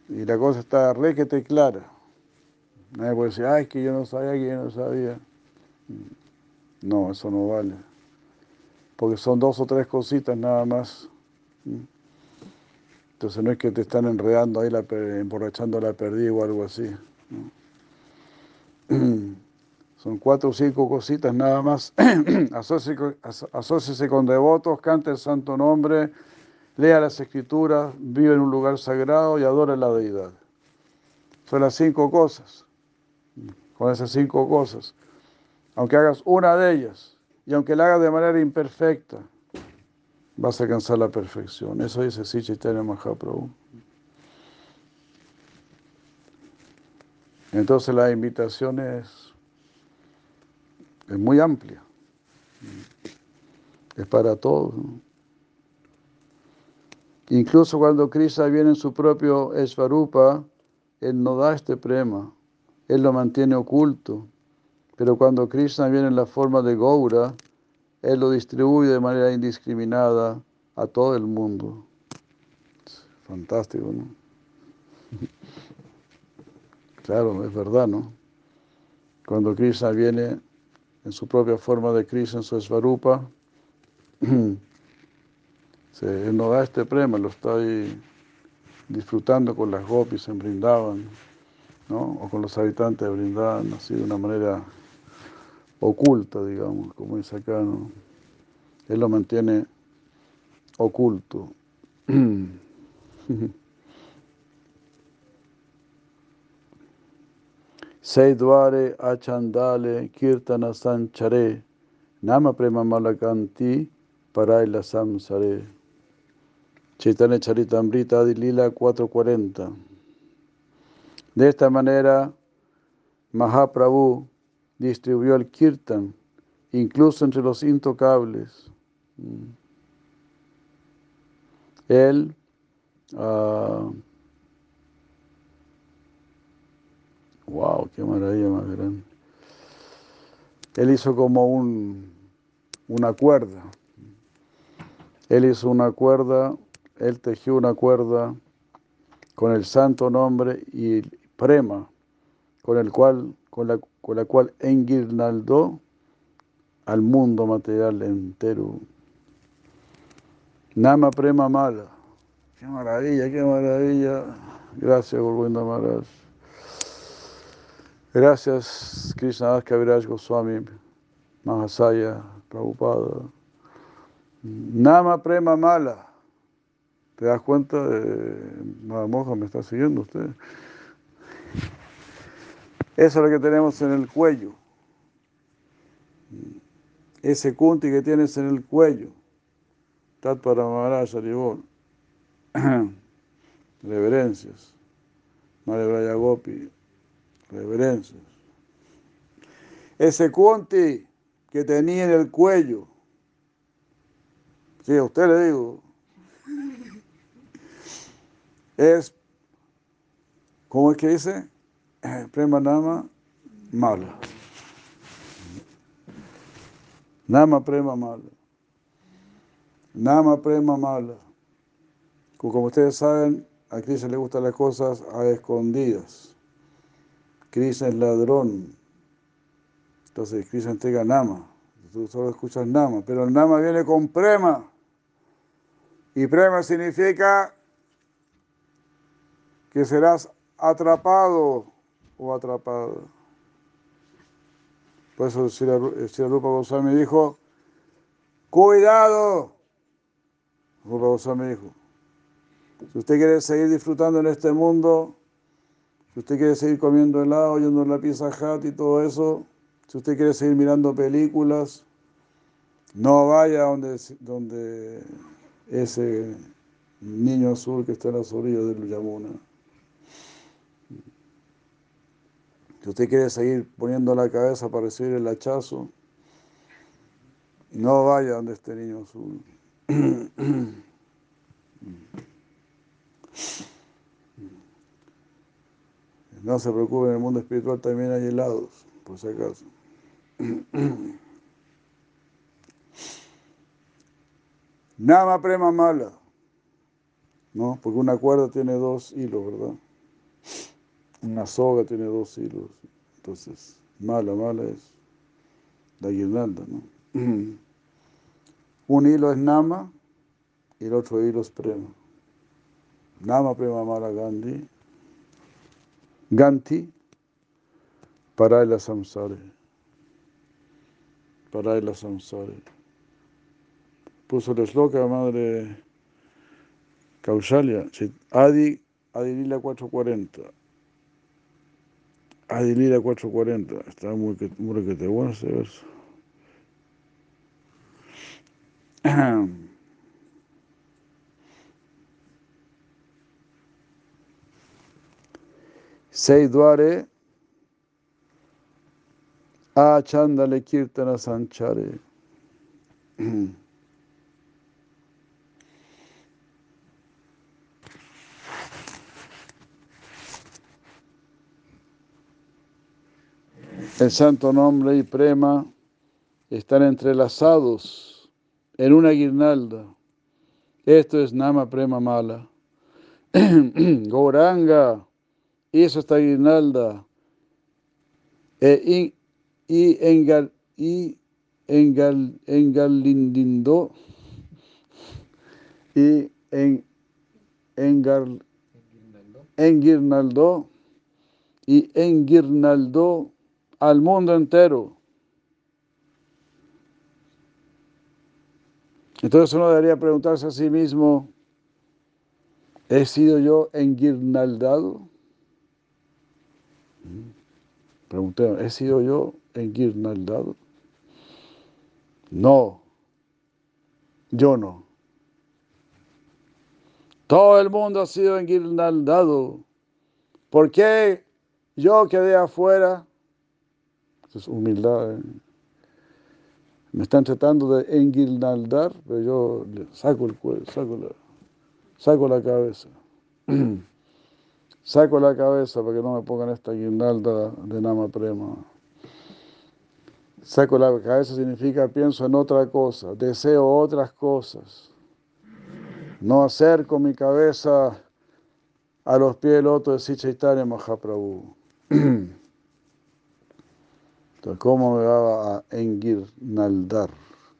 Y la cosa está requete clara. Nadie puede decir, ay, es que yo no sabía, que yo no sabía. No, eso no vale. Porque son dos o tres cositas nada más. Entonces no es que te están enredando ahí, la, emborrachando la perdida o algo así. Son cuatro o cinco cositas nada más. Asociese con devotos, cante el santo nombre, lea las escrituras, vive en un lugar sagrado y adora la deidad. Son las cinco cosas. Con esas cinco cosas. Aunque hagas una de ellas y aunque la hagas de manera imperfecta, vas a alcanzar la perfección. Eso dice Chaitanya Mahaprabhu. Entonces la invitación es, es muy amplia. Es para todos. Incluso cuando Krishna viene en su propio Esvarupa, él no da este prema, él lo mantiene oculto. Pero cuando Krishna viene en la forma de Gaura, él lo distribuye de manera indiscriminada a todo el mundo. Fantástico, ¿no? Claro, es verdad, ¿no? Cuando Krishna viene en su propia forma de Krishna, en su Svarupa, él no da este premio, lo está ahí disfrutando con las gopis en Brindavan, ¿no? O con los habitantes de Brindavan, así de una manera oculta, digamos, como dice acá. Él lo mantiene oculto. Seidware achandale kirtana sanchare nama prema malakanti paraila samsare. Chaitanya Charitamrita Adilila 440. De esta manera, Mahaprabhu distribuyó el kirtan, incluso entre los intocables. Él uh, wow, qué maravilla más grande. Él hizo como un, una cuerda. Él hizo una cuerda, él tejió una cuerda con el santo nombre y prema, con el cual, con la, con la cual enguirnaldó al mundo material entero. Nama Prema Mala. Qué maravilla, qué maravilla. Gracias, Govinda Maharaj. Gracias, Krishna Kaviraj Goswami, Mahasaya, Prabhupada. Nama Prema Mala. ¿Te das cuenta? Moja me está siguiendo usted. Eso es lo que tenemos en el cuello ese kunti que tienes en el cuello. Tat para Maharaj Reverencias. Madre Gopi. Reverencias. Ese kunti que tenía en el cuello. Sí, a usted le digo. Es, ¿cómo es que dice? Prema Nama Mala. Nama prema mala. Nama prema mala. Como ustedes saben, a Krishna le gustan las cosas a escondidas. Krishna es ladrón. Entonces Krishna entrega Nama. Tú solo escuchas Nama, pero el Nama viene con prema. Y prema significa que serás atrapado o atrapada. Por eso el Rupa Goswami dijo, cuidado. Rupa Goswami dijo, si usted quiere seguir disfrutando en este mundo, si usted quiere seguir comiendo helado, yendo en la pizza hat y todo eso, si usted quiere seguir mirando películas, no vaya donde, donde ese niño azul que está en las orillas del Yamuna. Si usted quiere seguir poniendo la cabeza para recibir el hachazo, no vaya donde este niño azul. No se preocupe, en el mundo espiritual también hay helados, por si acaso. Nama prema mala. ¿No? Porque una cuerda tiene dos hilos, ¿verdad? Una soga tiene dos hilos. Entonces, mala, mala es la guirnalda, ¿no? Un hilo es nama y el otro hilo es prema. Nama Prema Mala Gandhi, Ganti, para la samsare, para la samsare. Puso el esloka madre Kaushalya, Adi, Adilila 440. Adilila 440, está muy, muy que te bueno ese verso. Seidware Achandale Kirtana Sanchare. El santo nombre y prema están entrelazados en una guirnalda. Esto es Nama Prema Mala. Goranga hizo esta guirnalda. E, y, engal, y engal, engalindindó. Y en, engal, enguirnaldó. Y enguirnaldó al mundo entero. Entonces uno debería preguntarse a sí mismo, ¿he sido yo enguirnaldado? Pregunté, ¿he sido yo enguirnaldado? No, yo no. Todo el mundo ha sido enguirnaldado. ¿Por qué yo quedé afuera? Eso es humildad. ¿eh? Me están tratando de enguirnaldar, pero yo saco el cuello, saco la, saco la cabeza. Saco la cabeza para que no me pongan esta guirnalda de Nama Prema. Saco la cabeza significa pienso en otra cosa, deseo otras cosas. No acerco mi cabeza a los pies del loto de Sichaitanya Mahaprabhu. Entonces, ¿cómo me va a enguirnaldar?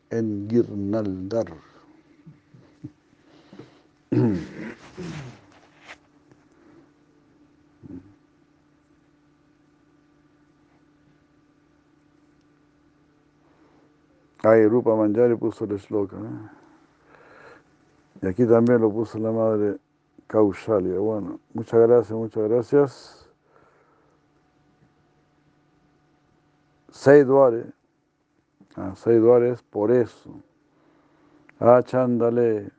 Enguirnaldar. Ahí Rupa Manjari puso el esloka. ¿eh? Y aquí también lo puso la madre Kaushalya. Bueno, muchas gracias, muchas gracias. Seidware. Ah, Seidware es por eso. Ah, chándale.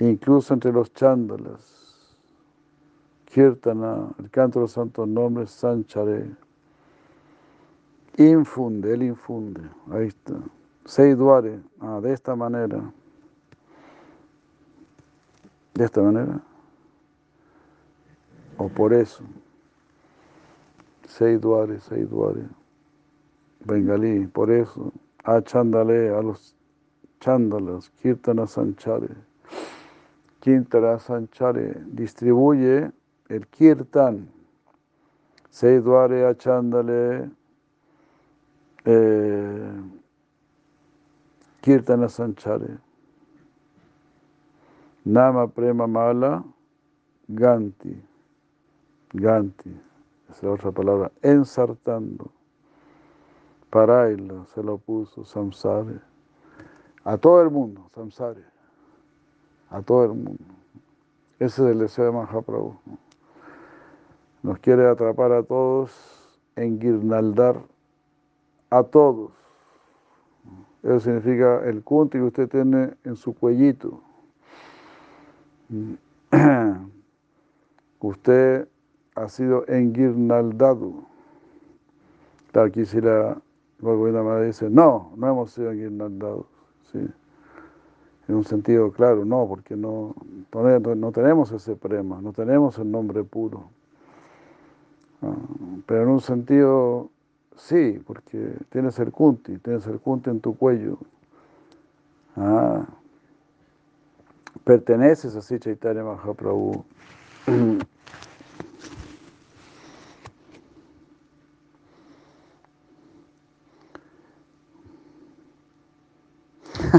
Incluso entre los chándalas. Kirtana, el canto de los santos nombres, Sanchare. Infunde, él infunde. Ahí está. Seiduare. Ah, de esta manera. De esta manera. O por eso. Seiduare, Seiduare. Bengalí, por eso. A Chandale, a los Chandalas, Kirtana Sanchare. Kirtana Sanchare distribuye el Kirtan. Seiduare a Chandale eh, Kirtana Sanchare, Nama Prema Mala, Ganti, Ganti, esa es otra palabra, ensartando, Paraila se lo puso, Samsare, a todo el mundo, Samsare, a todo el mundo. Ese es el deseo de Mahaprabhu. Nos quiere atrapar a todos, enguirnaldar a todos. Eso significa el kunti que usted tiene en su cuellito. Usted ha sido enguirnaldado. Si Madre dice, no, no hemos sido enguirnaldados. ¿sí? En un sentido claro, no, porque no, no tenemos ese prema, no tenemos el nombre puro. Ah, pero en un sentido Sí, porque tienes el kunti, tienes el kunti en tu cuello. Ah, perteneces a Chaitanya Mahaprabhu.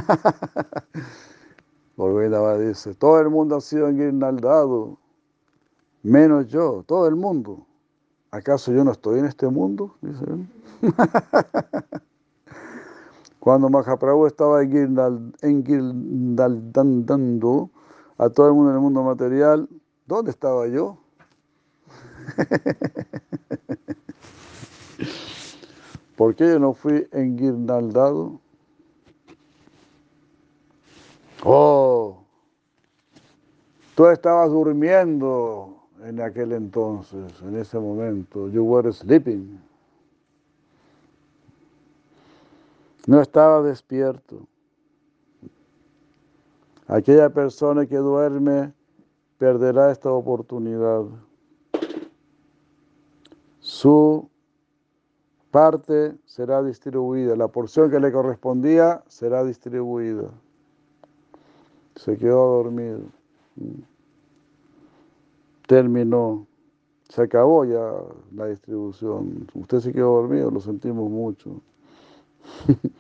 Golgotha dice, todo el mundo ha sido enguirnaldado, menos yo, todo el mundo. ¿Acaso yo no estoy en este mundo? Dice él. Cuando Mahaprabhu estaba enguirnaldando a todo el mundo en el mundo material, ¿dónde estaba yo? ¿Por qué yo no fui enguirnaldado? Oh, tú estabas durmiendo en aquel entonces, en ese momento. You were sleeping. No estaba despierto. Aquella persona que duerme perderá esta oportunidad. Su parte será distribuida, la porción que le correspondía será distribuida. Se quedó dormido. Terminó. Se acabó ya la distribución. Usted se quedó dormido, lo sentimos mucho.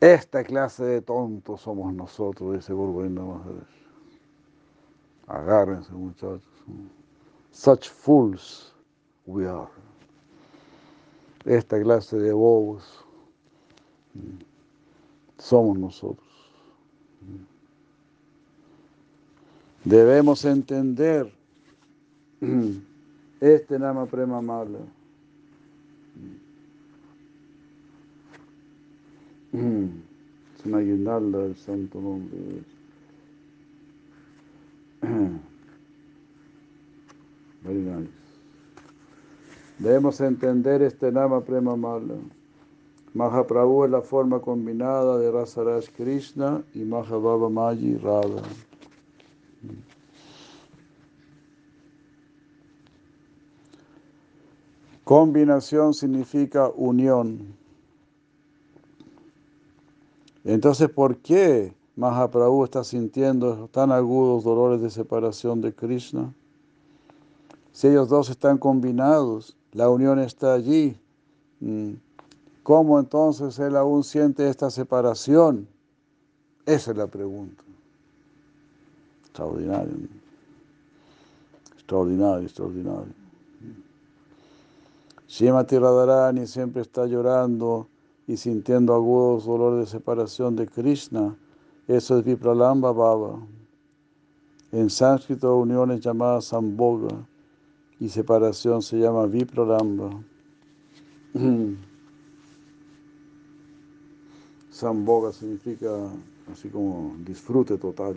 Esta clase de tontos somos nosotros, dice Gurgovinda Maharaj. Agárrense, muchachos. Such fools we are. Esta clase de bobos somos nosotros. Debemos entender este Nama Prema Mala. Es una guirnalda del santo nombre. Very nice. Debemos entender este Nama Prema Mala. Mahaprabhu es la forma combinada de Rasaraj Krishna y Mahababa Mayi Radha. Combinación significa unión. Entonces, ¿por qué Mahaprabhu está sintiendo tan agudos dolores de separación de Krishna? Si ellos dos están combinados, la unión está allí. Mm. ¿Cómo entonces él aún siente esta separación? Esa es la pregunta. Extraordinario. Extraordinario, extraordinario. Shimati Radharani siempre está llorando y sintiendo agudos dolores de separación de Krishna. Eso es Vipralamba Baba. En sánscrito unión es llamada Samboga y separación se llama Vipralamba. Samboga significa así como disfrute total.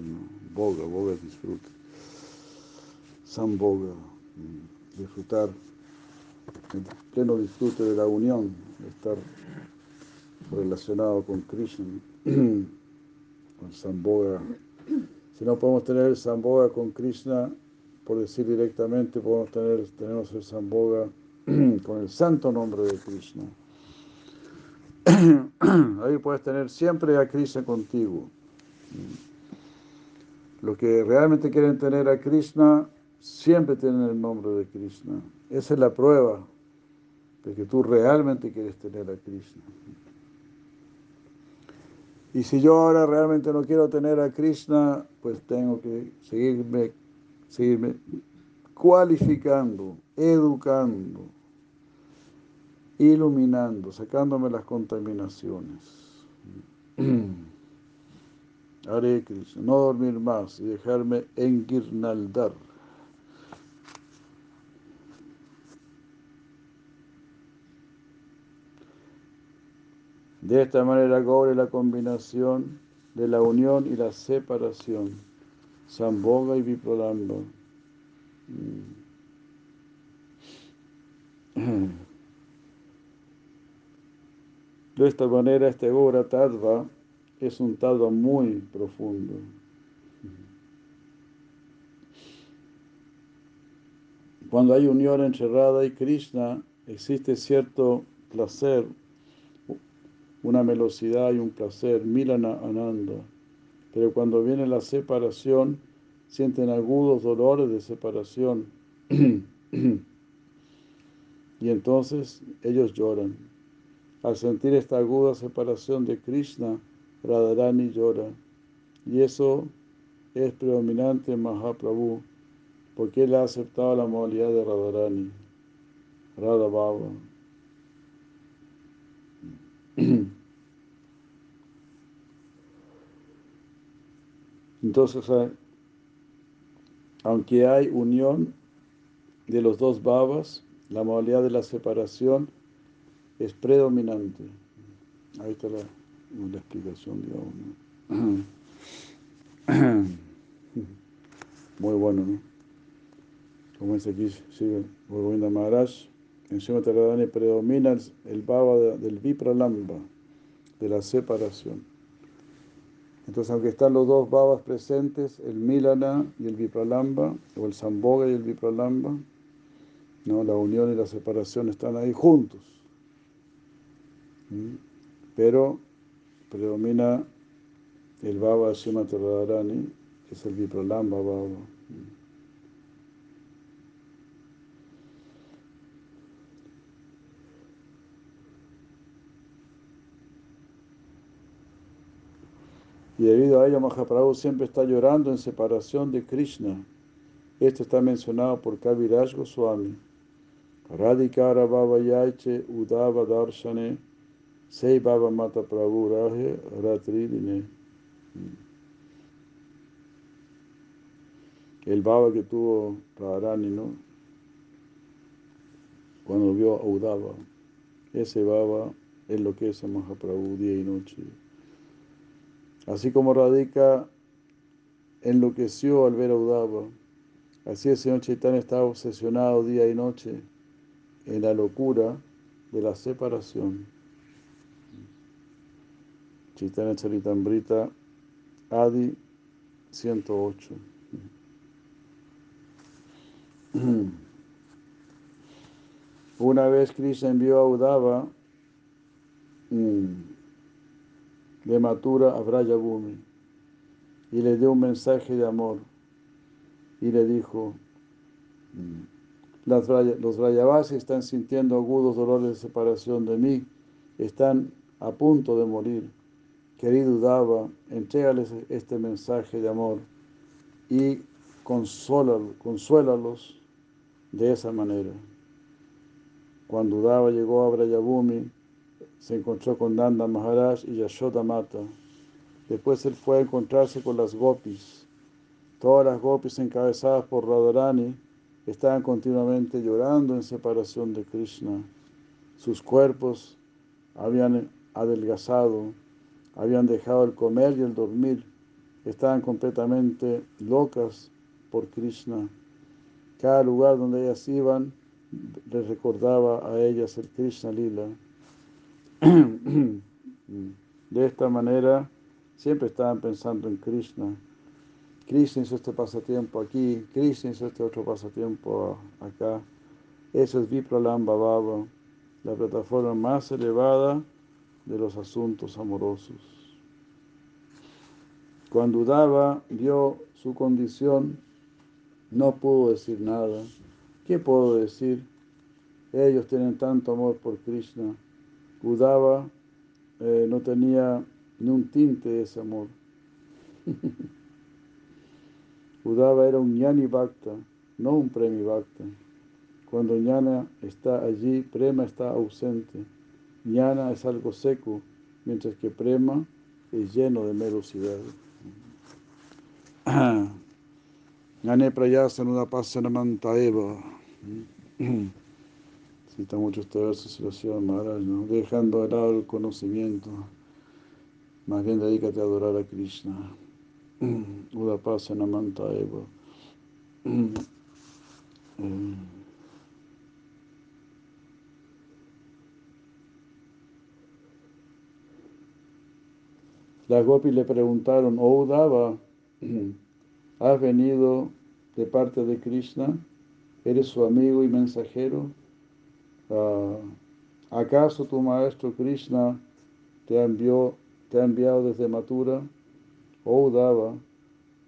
Boga, boga es disfrute. Samboga, mm, disfrutar, el pleno disfrute de la unión, estar relacionado con Krishna, con Samboga. Si no podemos tener el Samboga con Krishna, por decir directamente, podemos tener tenemos el Samboga con el santo nombre de Krishna. Ahí puedes tener siempre a Krishna contigo. Los que realmente quieren tener a Krishna, siempre tienen el nombre de Krishna. Esa es la prueba de que tú realmente quieres tener a Krishna. Y si yo ahora realmente no quiero tener a Krishna, pues tengo que seguirme, seguirme cualificando, educando, iluminando, sacándome las contaminaciones. Hare Krishna, no dormir más y dejarme enguirnaldar. De esta manera cobre la combinación de la unión y la separación, Samboga y Viprolamba. De esta manera, este Gora Tattva es un Tattva muy profundo. Cuando hay unión entre Radha y Krishna, existe cierto placer una velocidad y un placer, Milana Ananda. Pero cuando viene la separación, sienten agudos dolores de separación. y entonces ellos lloran. Al sentir esta aguda separación de Krishna, Radharani llora. Y eso es predominante en Mahaprabhu, porque él ha aceptado la modalidad de Radharani, Radha. Entonces, aunque hay unión de los dos babas, la modalidad de la separación es predominante. Ahí está la, explicación, digamos. Muy bueno, ¿no? Como dice aquí, sigue Govinda Maharaj, en Srimad Radharani predomina el baba del vipralamba, de la separación. Entonces, aunque están los dos babas presentes, el Milana y el Vipralamba, o el Samboga y el Vipralamba, ¿no? la unión y la separación están ahí juntos. Pero predomina el Baba Shima Radharani, que es el Vipralamba Baba. Y debido a ello, Mahaprabhu siempre está llorando en separación de Krishna. Esto está mencionado por Kaviraj Goswami. Radhikara Baba Yaiche Udava Darshane Sei Baba Mata Prabhu Raje Ratridine. El Baba que tuvo Radharani, ¿no? Cuando vio a Udava, ese Baba es lo que es a Mahaprabhu día y noche. Así como Radhika enloqueció al ver a así el señor Chaitanya estaba obsesionado día y noche en la locura de la separación. Chaitanya Charitambrita, Adi 108. Una vez Krishna envió a Udava mm, de Matura a Brayabhumi y le dio un mensaje de amor y le dijo, mm, los Brayavasis están sintiendo agudos dolores de separación de mí, están a punto de morir. Querido Dava, entrégales este mensaje de amor y consuélalos de esa manera. Cuando Dava llegó a Brayabhumi, se encontró con Nanda Maharaj y Yashoda Mata. Después él fue a encontrarse con las gopis. Todas las gopis encabezadas por Radharani estaban continuamente llorando en separación de Krishna. Sus cuerpos habían adelgazado, habían dejado el comer y el dormir, estaban completamente locas por Krishna. Cada lugar donde ellas iban les recordaba a ellas el Krishna Lila. De esta manera, siempre estaban pensando en Krishna. Krishna hizo este pasatiempo aquí, Krishna hizo este otro pasatiempo acá. Eso es Vipralamba Baba, la plataforma más elevada de los asuntos amorosos. Cuando Udava vio su condición, no pudo decir nada. ¿Qué puedo decir? Ellos tienen tanto amor por Krishna Udava eh, no tenía ni un tinte de ese amor. Udava era un ñani bhakta, no un premi bhakta. Cuando ñana está allí, prema está ausente. Ñana es algo seco, mientras que prema es lleno de melosidad. Ñane prayasa pasana eva. Cita mucho este verso Siracía Maharaj, ¿no? dejando de lado el conocimiento, más bien dedícate a adorar a Krishna. Udapasana Manta Eva. Las gopis le preguntaron, oh Udava, ¿has venido de parte de Krishna? ¿Eres su amigo y mensajero? Ah, ¿Acaso tu maestro Krishna te, envió, te ha enviado desde Mathura? Oh Dava,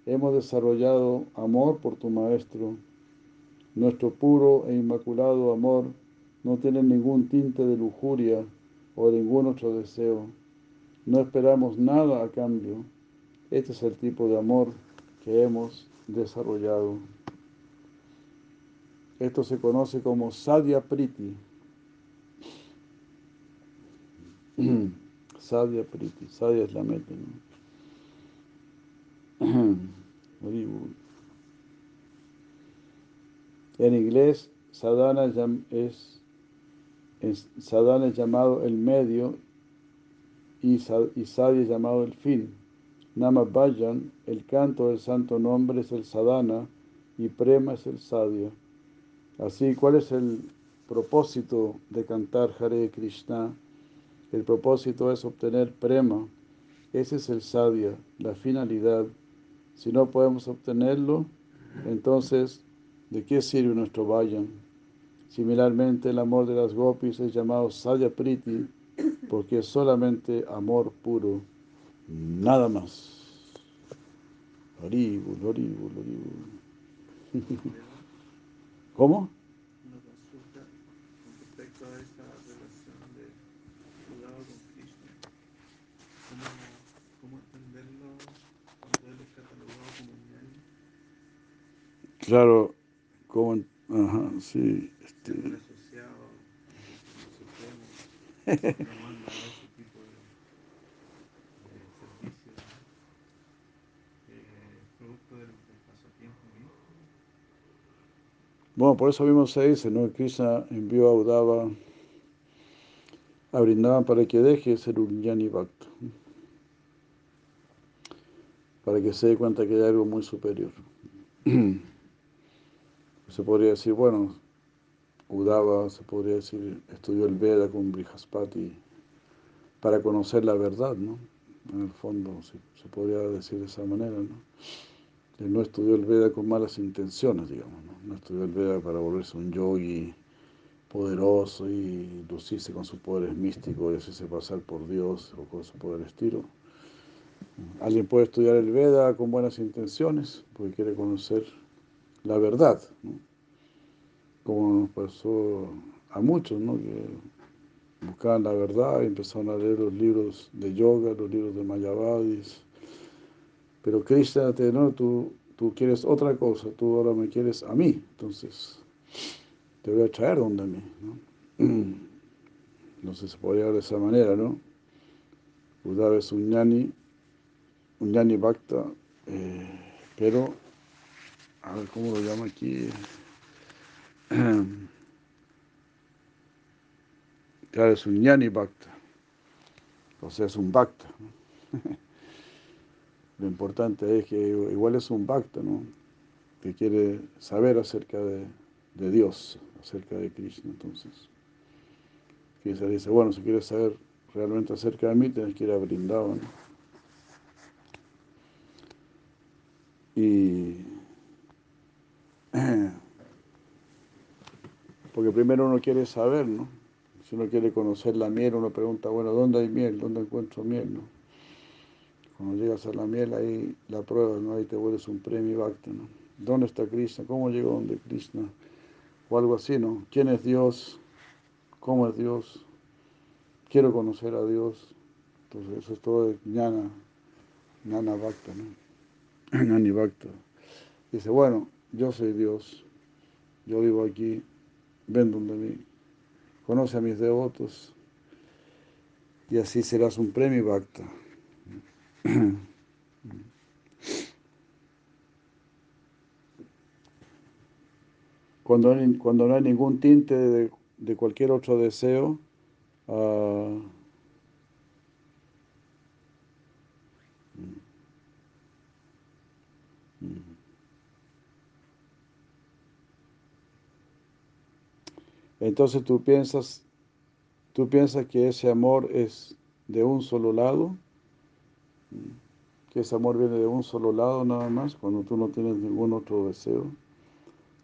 hemos desarrollado amor por tu maestro. Nuestro puro e inmaculado amor no tiene ningún tinte de lujuria o ningún otro deseo. No esperamos nada a cambio. Este es el tipo de amor que hemos desarrollado. Esto se conoce como Sadhya Priti. Sadhya Priti. Sadhya es la meta. En inglés, sadhana es, es, sadhana es llamado el medio y, es llamado el fin. Nama Bhajan, el canto del santo nombre es el sadhana y prema es el sadhya. Así, ¿cuál es el propósito de cantar Hare Krishna? El propósito es obtener prema. Ese es el sadhya, la finalidad. Si no podemos obtenerlo, entonces ¿De qué sirve nuestro vayan? Similarmente, el amor de las gopis es llamado Sadhya Priti porque es solamente amor puro, nada más. ¿Cómo? Una consulta con respecto a Bueno, por eso mismo se dice, ¿no? Krishna envió a Udava a Brindavan para que deje de ser un Yani Bhakta. Para que se dé cuenta que hay algo muy superior. Se podría decir, bueno, Udava, se podría decir, estudió el Veda con Brihaspati para conocer la verdad, ¿no? En el fondo, se, podría decir de esa manera, ¿no? Él no estudió el Veda con malas intenciones, digamos, ¿no? No estudió el Veda para volverse un yogi poderoso y lucirse con sus poderes místicos y hacerse pasar por Dios o cosas por el estilo. Alguien puede estudiar el Veda con buenas intenciones porque quiere conocer la verdad, ¿no? Como nos pasó a muchos, ¿no? que buscaban la verdad y empezaron a leer los libros de yoga, los libros de Mayavadis. Pero Krishna no, tú, tú quieres otra cosa, tú ahora me quieres a mí, entonces te voy a traer donde a mí. ¿no? Entonces se podría ver de esa manera, ¿no? Uddhava es un ñani, un ñani bhakta, eh, pero, a ver cómo lo llama aquí. Claro, es un ñani bhakta, o sea, es un bhakta. ¿no? Lo importante es que igual es un bhakta, ¿no? Que quiere saber acerca de, de Dios, acerca de Krishna, entonces. Se dice, bueno, si quieres saber realmente acerca de mí, tienes que ir a Brindavan. Y porque primero uno quiere saber, ¿no? Si uno quiere conocer la miel, uno pregunta, bueno, ¿dónde hay miel? ¿Dónde encuentro miel? Cuando llegas a la miel, ahí la pruebas, ¿no? Ahí te vuelves un premio bhakta, ¿no? ¿Dónde está Krishna? ¿Cómo llegó donde Krishna? O algo así, ¿no? ¿Quién es Dios? ¿Cómo es Dios? Quiero conocer a Dios. Entonces, eso es todo de jnana, jnana bhakta, ¿no? Jnani bhakta. Dice, bueno, yo soy Dios, yo vivo aquí, ven donde mí, conoce a mis devotos y así serás un premio bhakta. Cuando, cuando no hay ningún tinte de, de cualquier otro deseo, uh, entonces tú piensas, tú piensas que ese amor es de un solo lado, que ese amor viene de un solo lado nada más, cuando tú no tienes ningún otro deseo.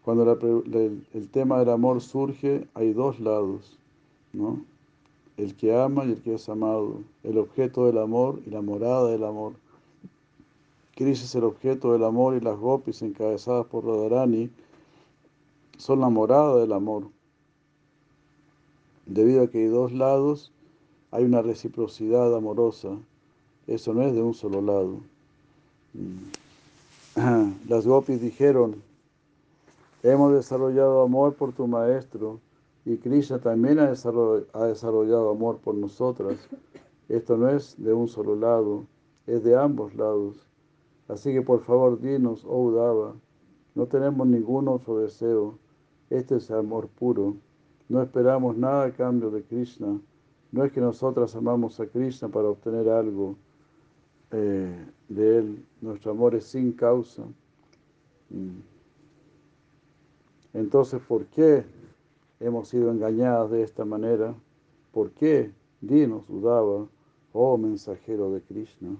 Cuando el, tema del amor surge, hay dos lados, ¿no? El que ama y el que es amado, el objeto del amor y la morada del amor. Krishna es el objeto del amor y las gopis encabezadas por Radharani son la morada del amor. Debido a que hay dos lados, hay una reciprocidad amorosa. Eso no es de un solo lado. Mm. Las gopis dijeron, hemos desarrollado amor por tu maestro y Krishna también ha desarrollado amor por nosotras. Esto no es de un solo lado, es de ambos lados. Así que por favor dinos, oh Udava, no tenemos ningún otro deseo. Este es amor puro. No esperamos nada a cambio de Krishna. No es que nosotras amamos a Krishna para obtener algo eh, de Él. Nuestro amor es sin causa. Mm. Entonces, ¿por qué hemos sido engañadas de esta manera? ¿Por qué? Dinos, Udava, oh mensajero de Krishna.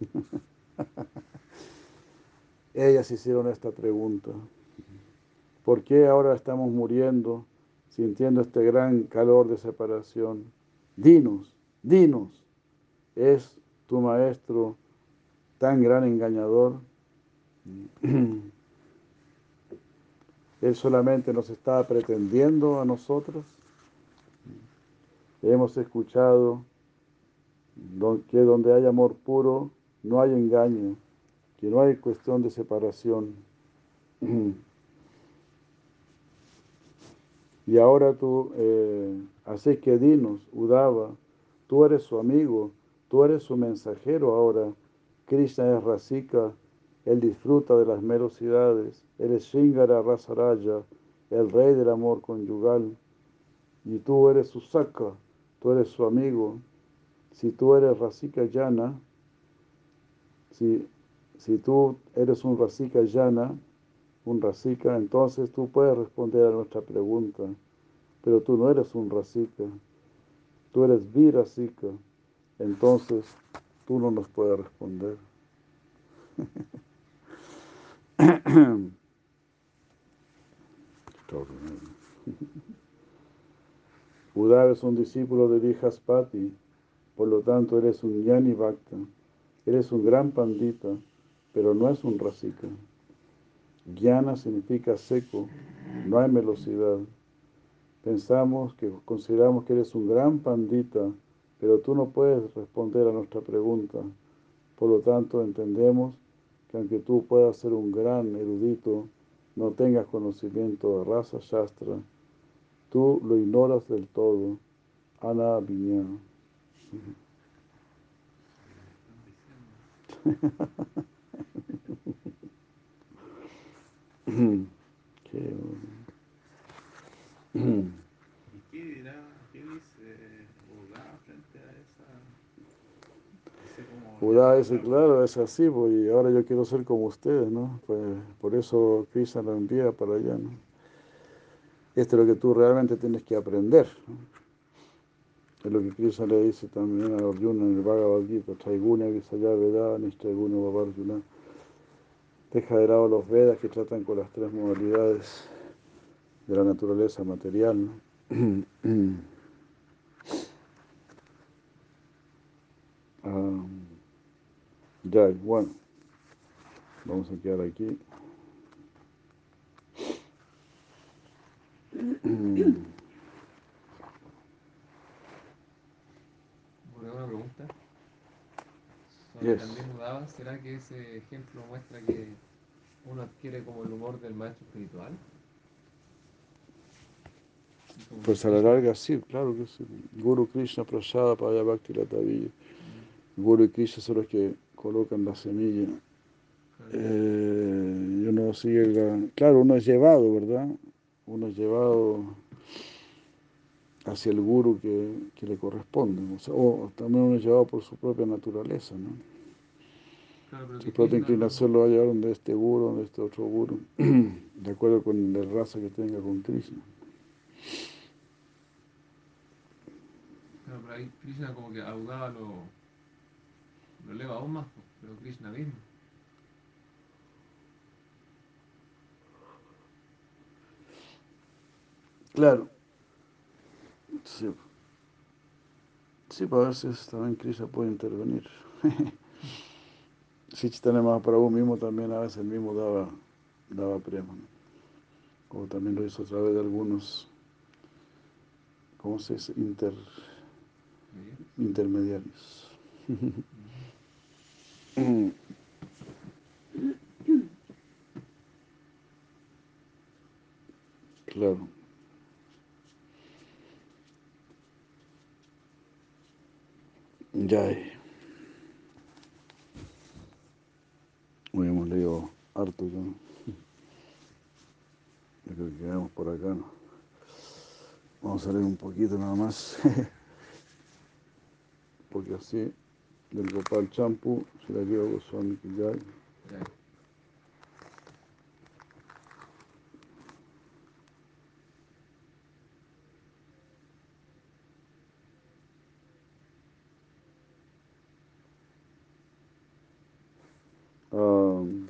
Ellas hicieron esta pregunta. ¿Por qué ahora estamos muriendo, sintiendo este gran calor de separación? Dinos, dinos, ¿es tu maestro tan gran engañador? Él solamente nos está pretendiendo a nosotros. Hemos escuchado que donde hay amor puro no hay engaño que no hay cuestión de separación. Y ahora tú, eh, así que dinos, Udava, tú eres su amigo, tú eres su mensajero ahora. Krishna es Rasika, él disfruta de las merosidades, él es Shingara Rasaraya, el rey del amor conyugal. Y tú eres su Saka, tú eres su amigo. Si tú eres Rasika Yana, si si tú eres un Rasika llana, un Rasika, entonces tú puedes responder a nuestra pregunta. Pero tú no eres un Rasika, tú eres Virasika, entonces tú no nos puedes responder. Uddhava es un discípulo de Vijaspati, por lo tanto eres un Yani Bhakta, eres un gran pandita pero no es un rasika. Guiana significa seco, no hay velocidad. Pensamos que consideramos que eres un gran pandita, pero tú no puedes responder a nuestra pregunta. Por lo tanto, entendemos que aunque tú puedas ser un gran erudito, no tengas conocimiento de raza shastra, tú lo ignoras del todo. Ana ¿Y qué dirá, qué dice Udá frente a esa... Dice, claro, es así, pues, y ahora yo quiero ser como ustedes, ¿no? Pues por eso Krishna lo envía para allá, ¿no? Esto es lo que tú realmente tienes que aprender. Es lo que Krishna le dice también a Arjuna en el Bhagavad Gita, Traiguna Visaya Veda, Nishtraiguna Babarjuna. Deja de lado los Vedas que tratan con las tres modalidades de la naturaleza material. Ah, ya, bueno, vamos a quedar aquí. una pregunta. También dudaba, ¿será que ese ejemplo muestra que uno adquiere como el humor del maestro espiritual? Pues a la larga sí, claro que sí. Guru Krishna Prasada para Bhakti Latavi. Guru y Krishna son los que colocan la semilla. Eh, y uno sigue la... Claro, uno es llevado, ¿verdad? Uno es llevado hacia el guru que, que le corresponde. O, también uno es llevado por su propia naturaleza, ¿no? su propia inclinación lo va a llevar donde este guru, donde este otro guru, de acuerdo con la raza que tenga con Krishna. Claro, pero ahí Krishna como que audaba lo, lo eleva aún más, pero Krishna mismo. Claro. Sí. Sí, a veces también Krishna puede intervenir. si Chitanya para vos mismo también a veces el mismo daba, daba prema. O también lo hizo a través de algunos, ¿cómo se dice? Inter, intermediarios. claro. Eh. Hoy hemos leído harto ya. Yo creo que quedamos por acá. ¿no? Vamos a leer un poquito nada más. Porque así, del Gopal Champu, se la lleva Goswami Kiyai. Ya. Um,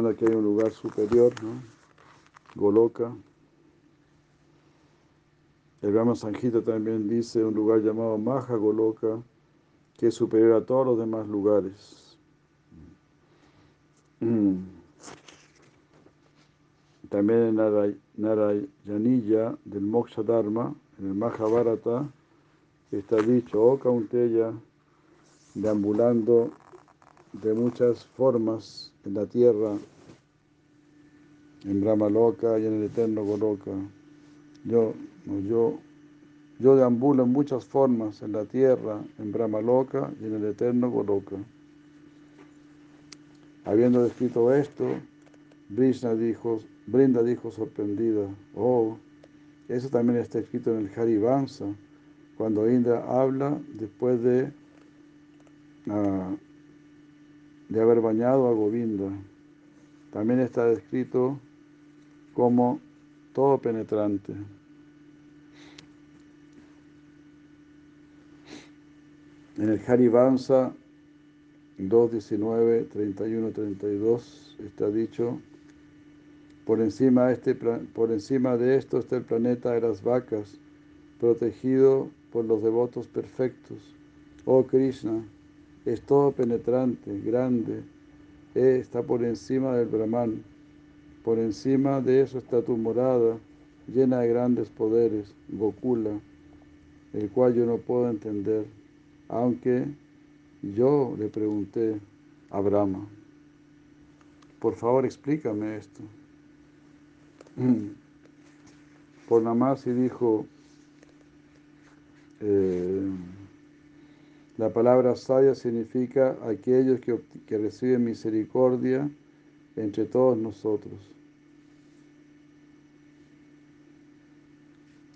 hablando que hay un lugar superior. Goloka. El Brahma Sanjita también dice un lugar llamado Maha Goloka, que es superior a todos los demás lugares. Mm. También en Naray- Narayaniya del Moksha Dharma, en el Mahabharata, está dicho, oh Kaunteya, deambulando de muchas formas en la tierra, en Brahma Loka y en el eterno Goloka. Yo, yo, yo deambulo en muchas formas en la tierra, en Brahma Loka y en el eterno Goloka. Habiendo descrito esto, Brishna dijo, Brinda dijo sorprendida, oh, eso también está escrito en el Harivansa, cuando Indra habla después de, ah, de haber bañado a Govinda. También está descrito como todo penetrante. En el Harivansa 2.19, 31, 32 está dicho, por encima, este, por encima de esto está el planeta de las vacas, protegido por los devotos perfectos. Oh Krishna, es todo penetrante, grande, eh, está por encima del Brahman. Por encima de eso está tu morada, llena de grandes poderes, Gokula, el cual yo no puedo entender, aunque yo le pregunté a Brahma, por favor explícame esto. Purnamasi dijo, eh, la palabra saya significa aquellos que reciben misericordia entre todos nosotros.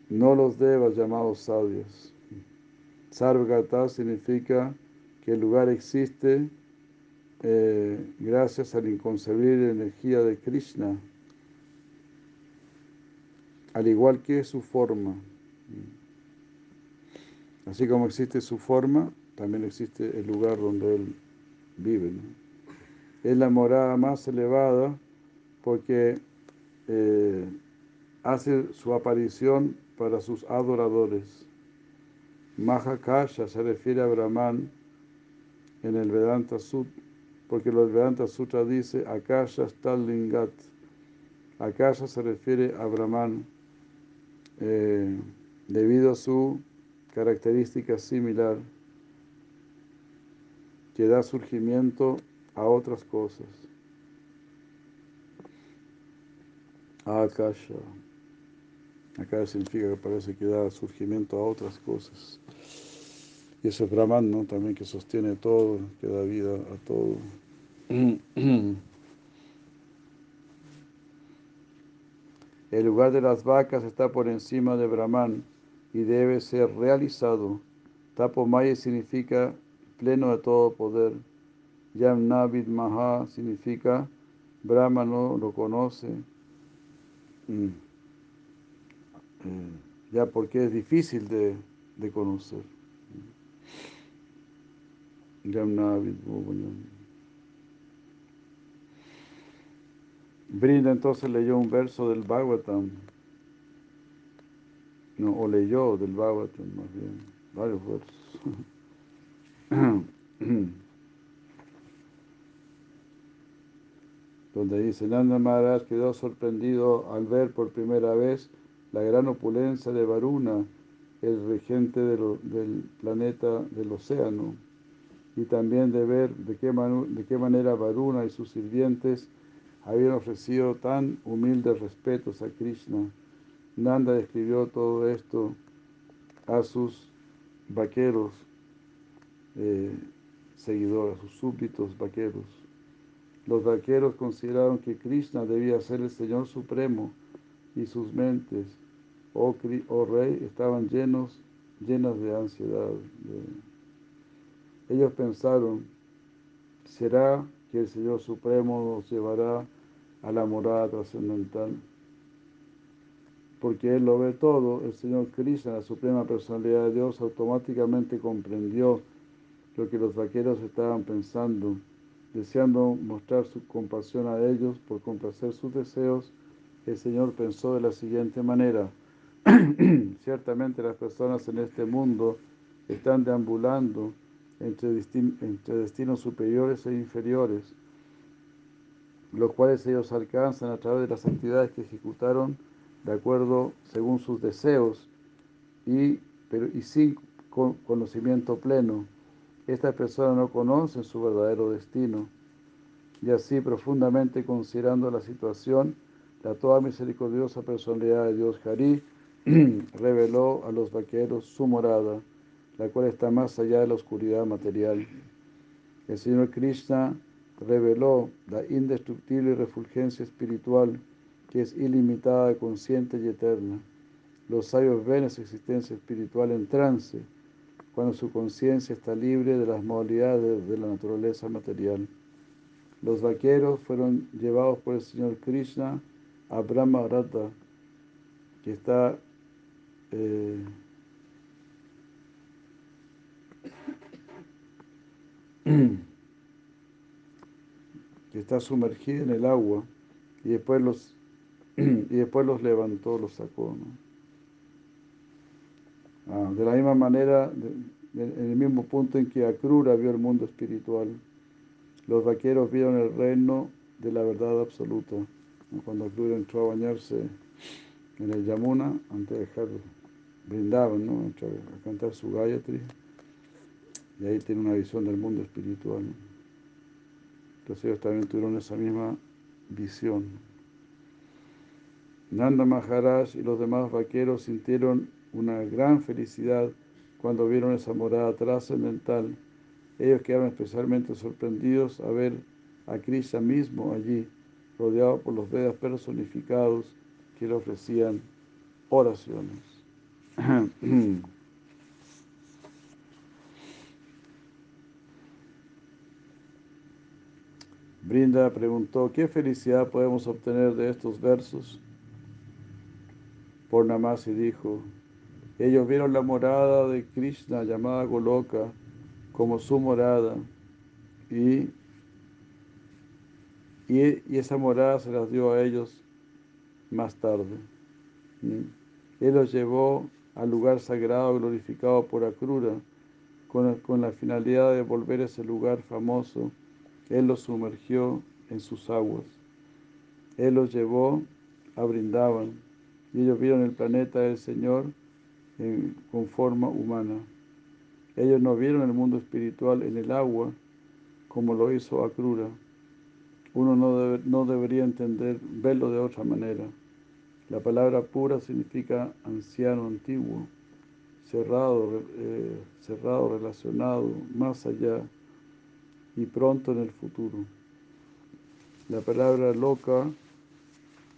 No los devas llamados sabios. Sarvagata significa que el lugar existe eh, gracias a la inconcebible energía de Krishna, al igual que su forma. Así como existe su forma, también existe el lugar donde él vive. Es la morada más elevada porque eh, hace su aparición para sus adoradores. Mahakasha se refiere a Brahman en el Vedanta Sutra, porque el Vedanta Sutra dice Akasha Stallingat. Akasha se refiere a Brahman eh, debido a su característica similar que da surgimiento a otras cosas. Akasha. Acá significa que parece que da surgimiento a otras cosas. Y eso es Brahman, ¿no? También que sostiene todo, que da vida a todo. El lugar de las vacas está por encima de Brahman y debe ser realizado. Tapomaya significa pleno de todo poder. Yamnavid Maha significa Brahma no lo conoce. Mm. Eh, ya porque es difícil de, de conocer. Yamnavid. Brinda entonces leyó un verso del Bhagavatam. No, o leyó del Bhagavatam más bien, varios versos. Donde dice, Nanda Maharaj quedó sorprendido al ver por primera vez la gran opulencia de Varuna, el regente del planeta del océano, y también de ver de qué, de qué manera Varuna y sus sirvientes habían ofrecido tan humildes respetos a Krishna. Nanda describió todo esto a sus vaqueros, eh, seguidores, a sus súbditos vaqueros. Los vaqueros consideraron que Krishna debía ser el Señor Supremo y sus mentes, oh, oh Rey, estaban llenos, llenas de ansiedad. Ellos pensaron, ¿será que el Señor Supremo nos llevará a la morada trascendental? Porque Él lo ve todo, el Señor Krishna, la Suprema Personalidad de Dios, automáticamente comprendió lo que los vaqueros estaban pensando, deseando mostrar su compasión a ellos por complacer sus deseos. El Señor pensó de la siguiente manera, ciertamente las personas en este mundo están deambulando entre, destinos superiores e inferiores, los cuales ellos alcanzan a través de las actividades que ejecutaron de acuerdo según sus deseos y, y sin con- conocimiento pleno. Estas personas no conocen su verdadero destino y así profundamente considerando la situación, la toda misericordiosa personalidad de Dios Hari reveló a los vaqueros su morada, la cual está más allá de la oscuridad material. El Señor Krishna reveló la indestructible refulgencia espiritual que es ilimitada, consciente y eterna. Los sabios ven esa existencia espiritual en trance, cuando su conciencia está libre de las modalidades de la naturaleza material. Los vaqueros fueron llevados por el Señor Krishna a Brahma Rata, que está eh, que está sumergida en el agua y después los y después los levantó, los sacó. Ah, de la misma manera, en el mismo punto en que Akrura vio el mundo espiritual, los vaqueros vieron el reino de la verdad absoluta. Cuando Akrura entró a bañarse en el Yamuna, antes de dejar brindaban, ¿no? A cantar su Gayatri, y ahí tiene una visión del mundo espiritual. Entonces ellos también tuvieron esa misma visión. Nanda Maharaj y los demás vaqueros sintieron una gran felicidad cuando vieron esa morada trascendental. Ellos quedaron especialmente sorprendidos a ver a Krishna mismo allí, rodeado por los Vedas personificados que le ofrecían oraciones. Brinda preguntó, ¿qué felicidad podemos obtener de estos versos? Purnamasi dijo, ellos vieron la morada de Krishna llamada Goloka como su morada y, y, esa morada se las dio a ellos más tarde. Él los llevó al lugar sagrado glorificado por Akrura con, con la finalidad de volver ese lugar famoso. Él los sumergió en sus aguas. Él los llevó a Brindavan y ellos vieron el planeta del Señor con forma humana. Ellos no vieron el mundo espiritual en el agua como lo hizo Akrura. Uno no, no debería entender, verlo de otra manera. La palabra pura significa anciano, antiguo, cerrado, eh, cerrado, relacionado, más allá y pronto en el futuro. La palabra loca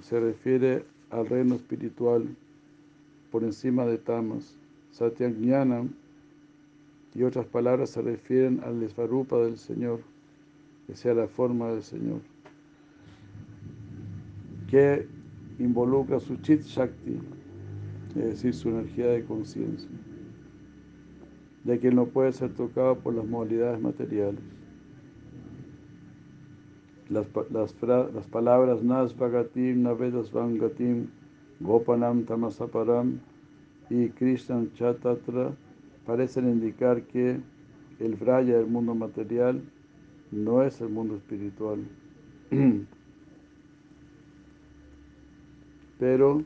se refiere al reino espiritual por encima de tamas. Satyajnanam y otras palabras se refieren al Svarupa del Señor, que sea la forma del Señor, que involucra su Chit Shakti, es decir, su energía de conciencia, ya que no puede ser tocado por las modalidades materiales. Las, las, las palabras Nas Bhagatim, Gopanam Tamasaparam y Krishnan Chatatra parecen indicar que el Vraya del mundo material no es el mundo espiritual. Pero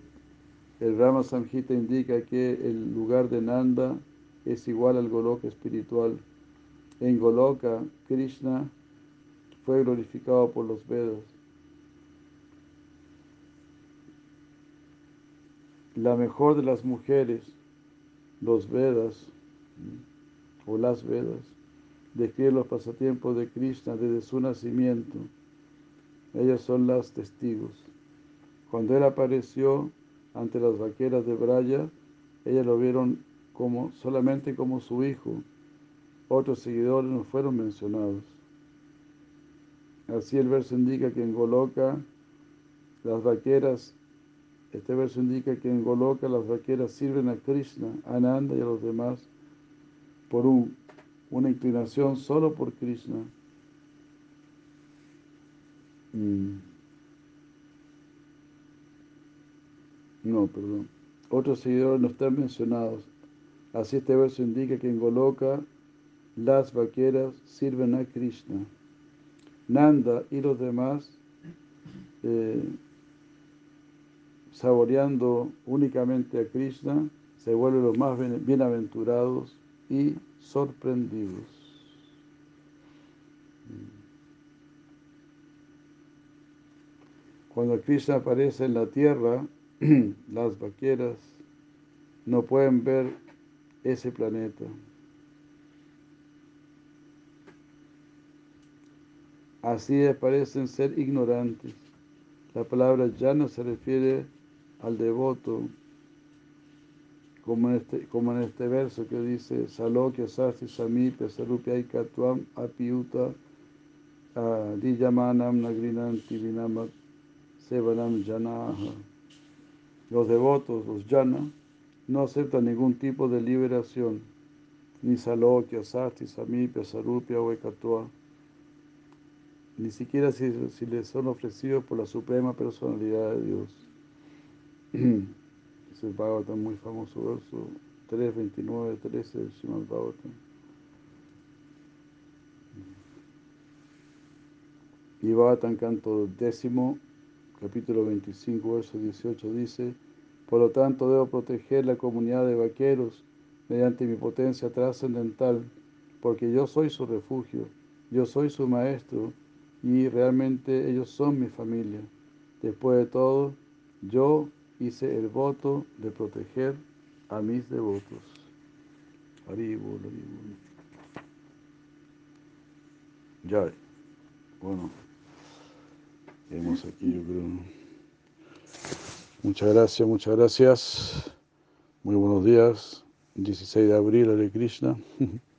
El Rama Samhita indica que el lugar de Nanda es igual al Goloka espiritual. En Goloka, Krishna fue glorificado por los Vedas. La mejor de las mujeres, los Vedas, o las Vedas, describen los pasatiempos de Krishna desde su nacimiento. Ellas son las testigos. Cuando él apareció ante las vaqueras de Braya, ellas lo vieron como, solamente como su hijo. Otros seguidores no fueron mencionados. Así el verso indica que en Goloka las vaqueras, este verso indica que en Goloka las vaqueras sirven a Krishna, a Ananda y a los demás por un, una inclinación solo por Krishna. Mm. No, perdón. Otros seguidores no están mencionados. Así este verso indica que en Goloka las vaqueras sirven a Krishna. Nanda y los demás, eh, saboreando únicamente a Krishna, se vuelven los más bienaventurados y sorprendidos. Cuando Krishna aparece en la tierra, las vaqueras no pueden ver ese planeta. Así parecen ser ignorantes. La palabra ya no se refiere al devoto, como en este, como en este verso que dice Salokya Sasti Sami Pesarupya Aikatvam Apiuta Diyamanam Nagrinanti Vinamat Sevanam Janaha. Los devotos, los jana, no aceptan ningún tipo de liberación, ni Salokya, Sasti, Samipya, Sarupya o Ekatva ni siquiera si, si les son ofrecidos por la Suprema Personalidad de Dios. Es el Bhagavatam muy famoso, verso 3, 29, 13 del Srimad Bhagavatam. Y Bhagavatam canto décimo, capítulo 25, verso 18 dice, por lo tanto debo proteger la comunidad de vaqueros mediante mi potencia trascendental, porque yo soy su refugio, yo soy su maestro, y realmente ellos son mi familia. Después de todo, yo hice el voto de proteger a mis devotos. Haribol, haribol. Ya, bueno, vemos aquí yo creo. Muchas gracias, muchas gracias. Muy buenos días. 16 de abril, Hare Krishna.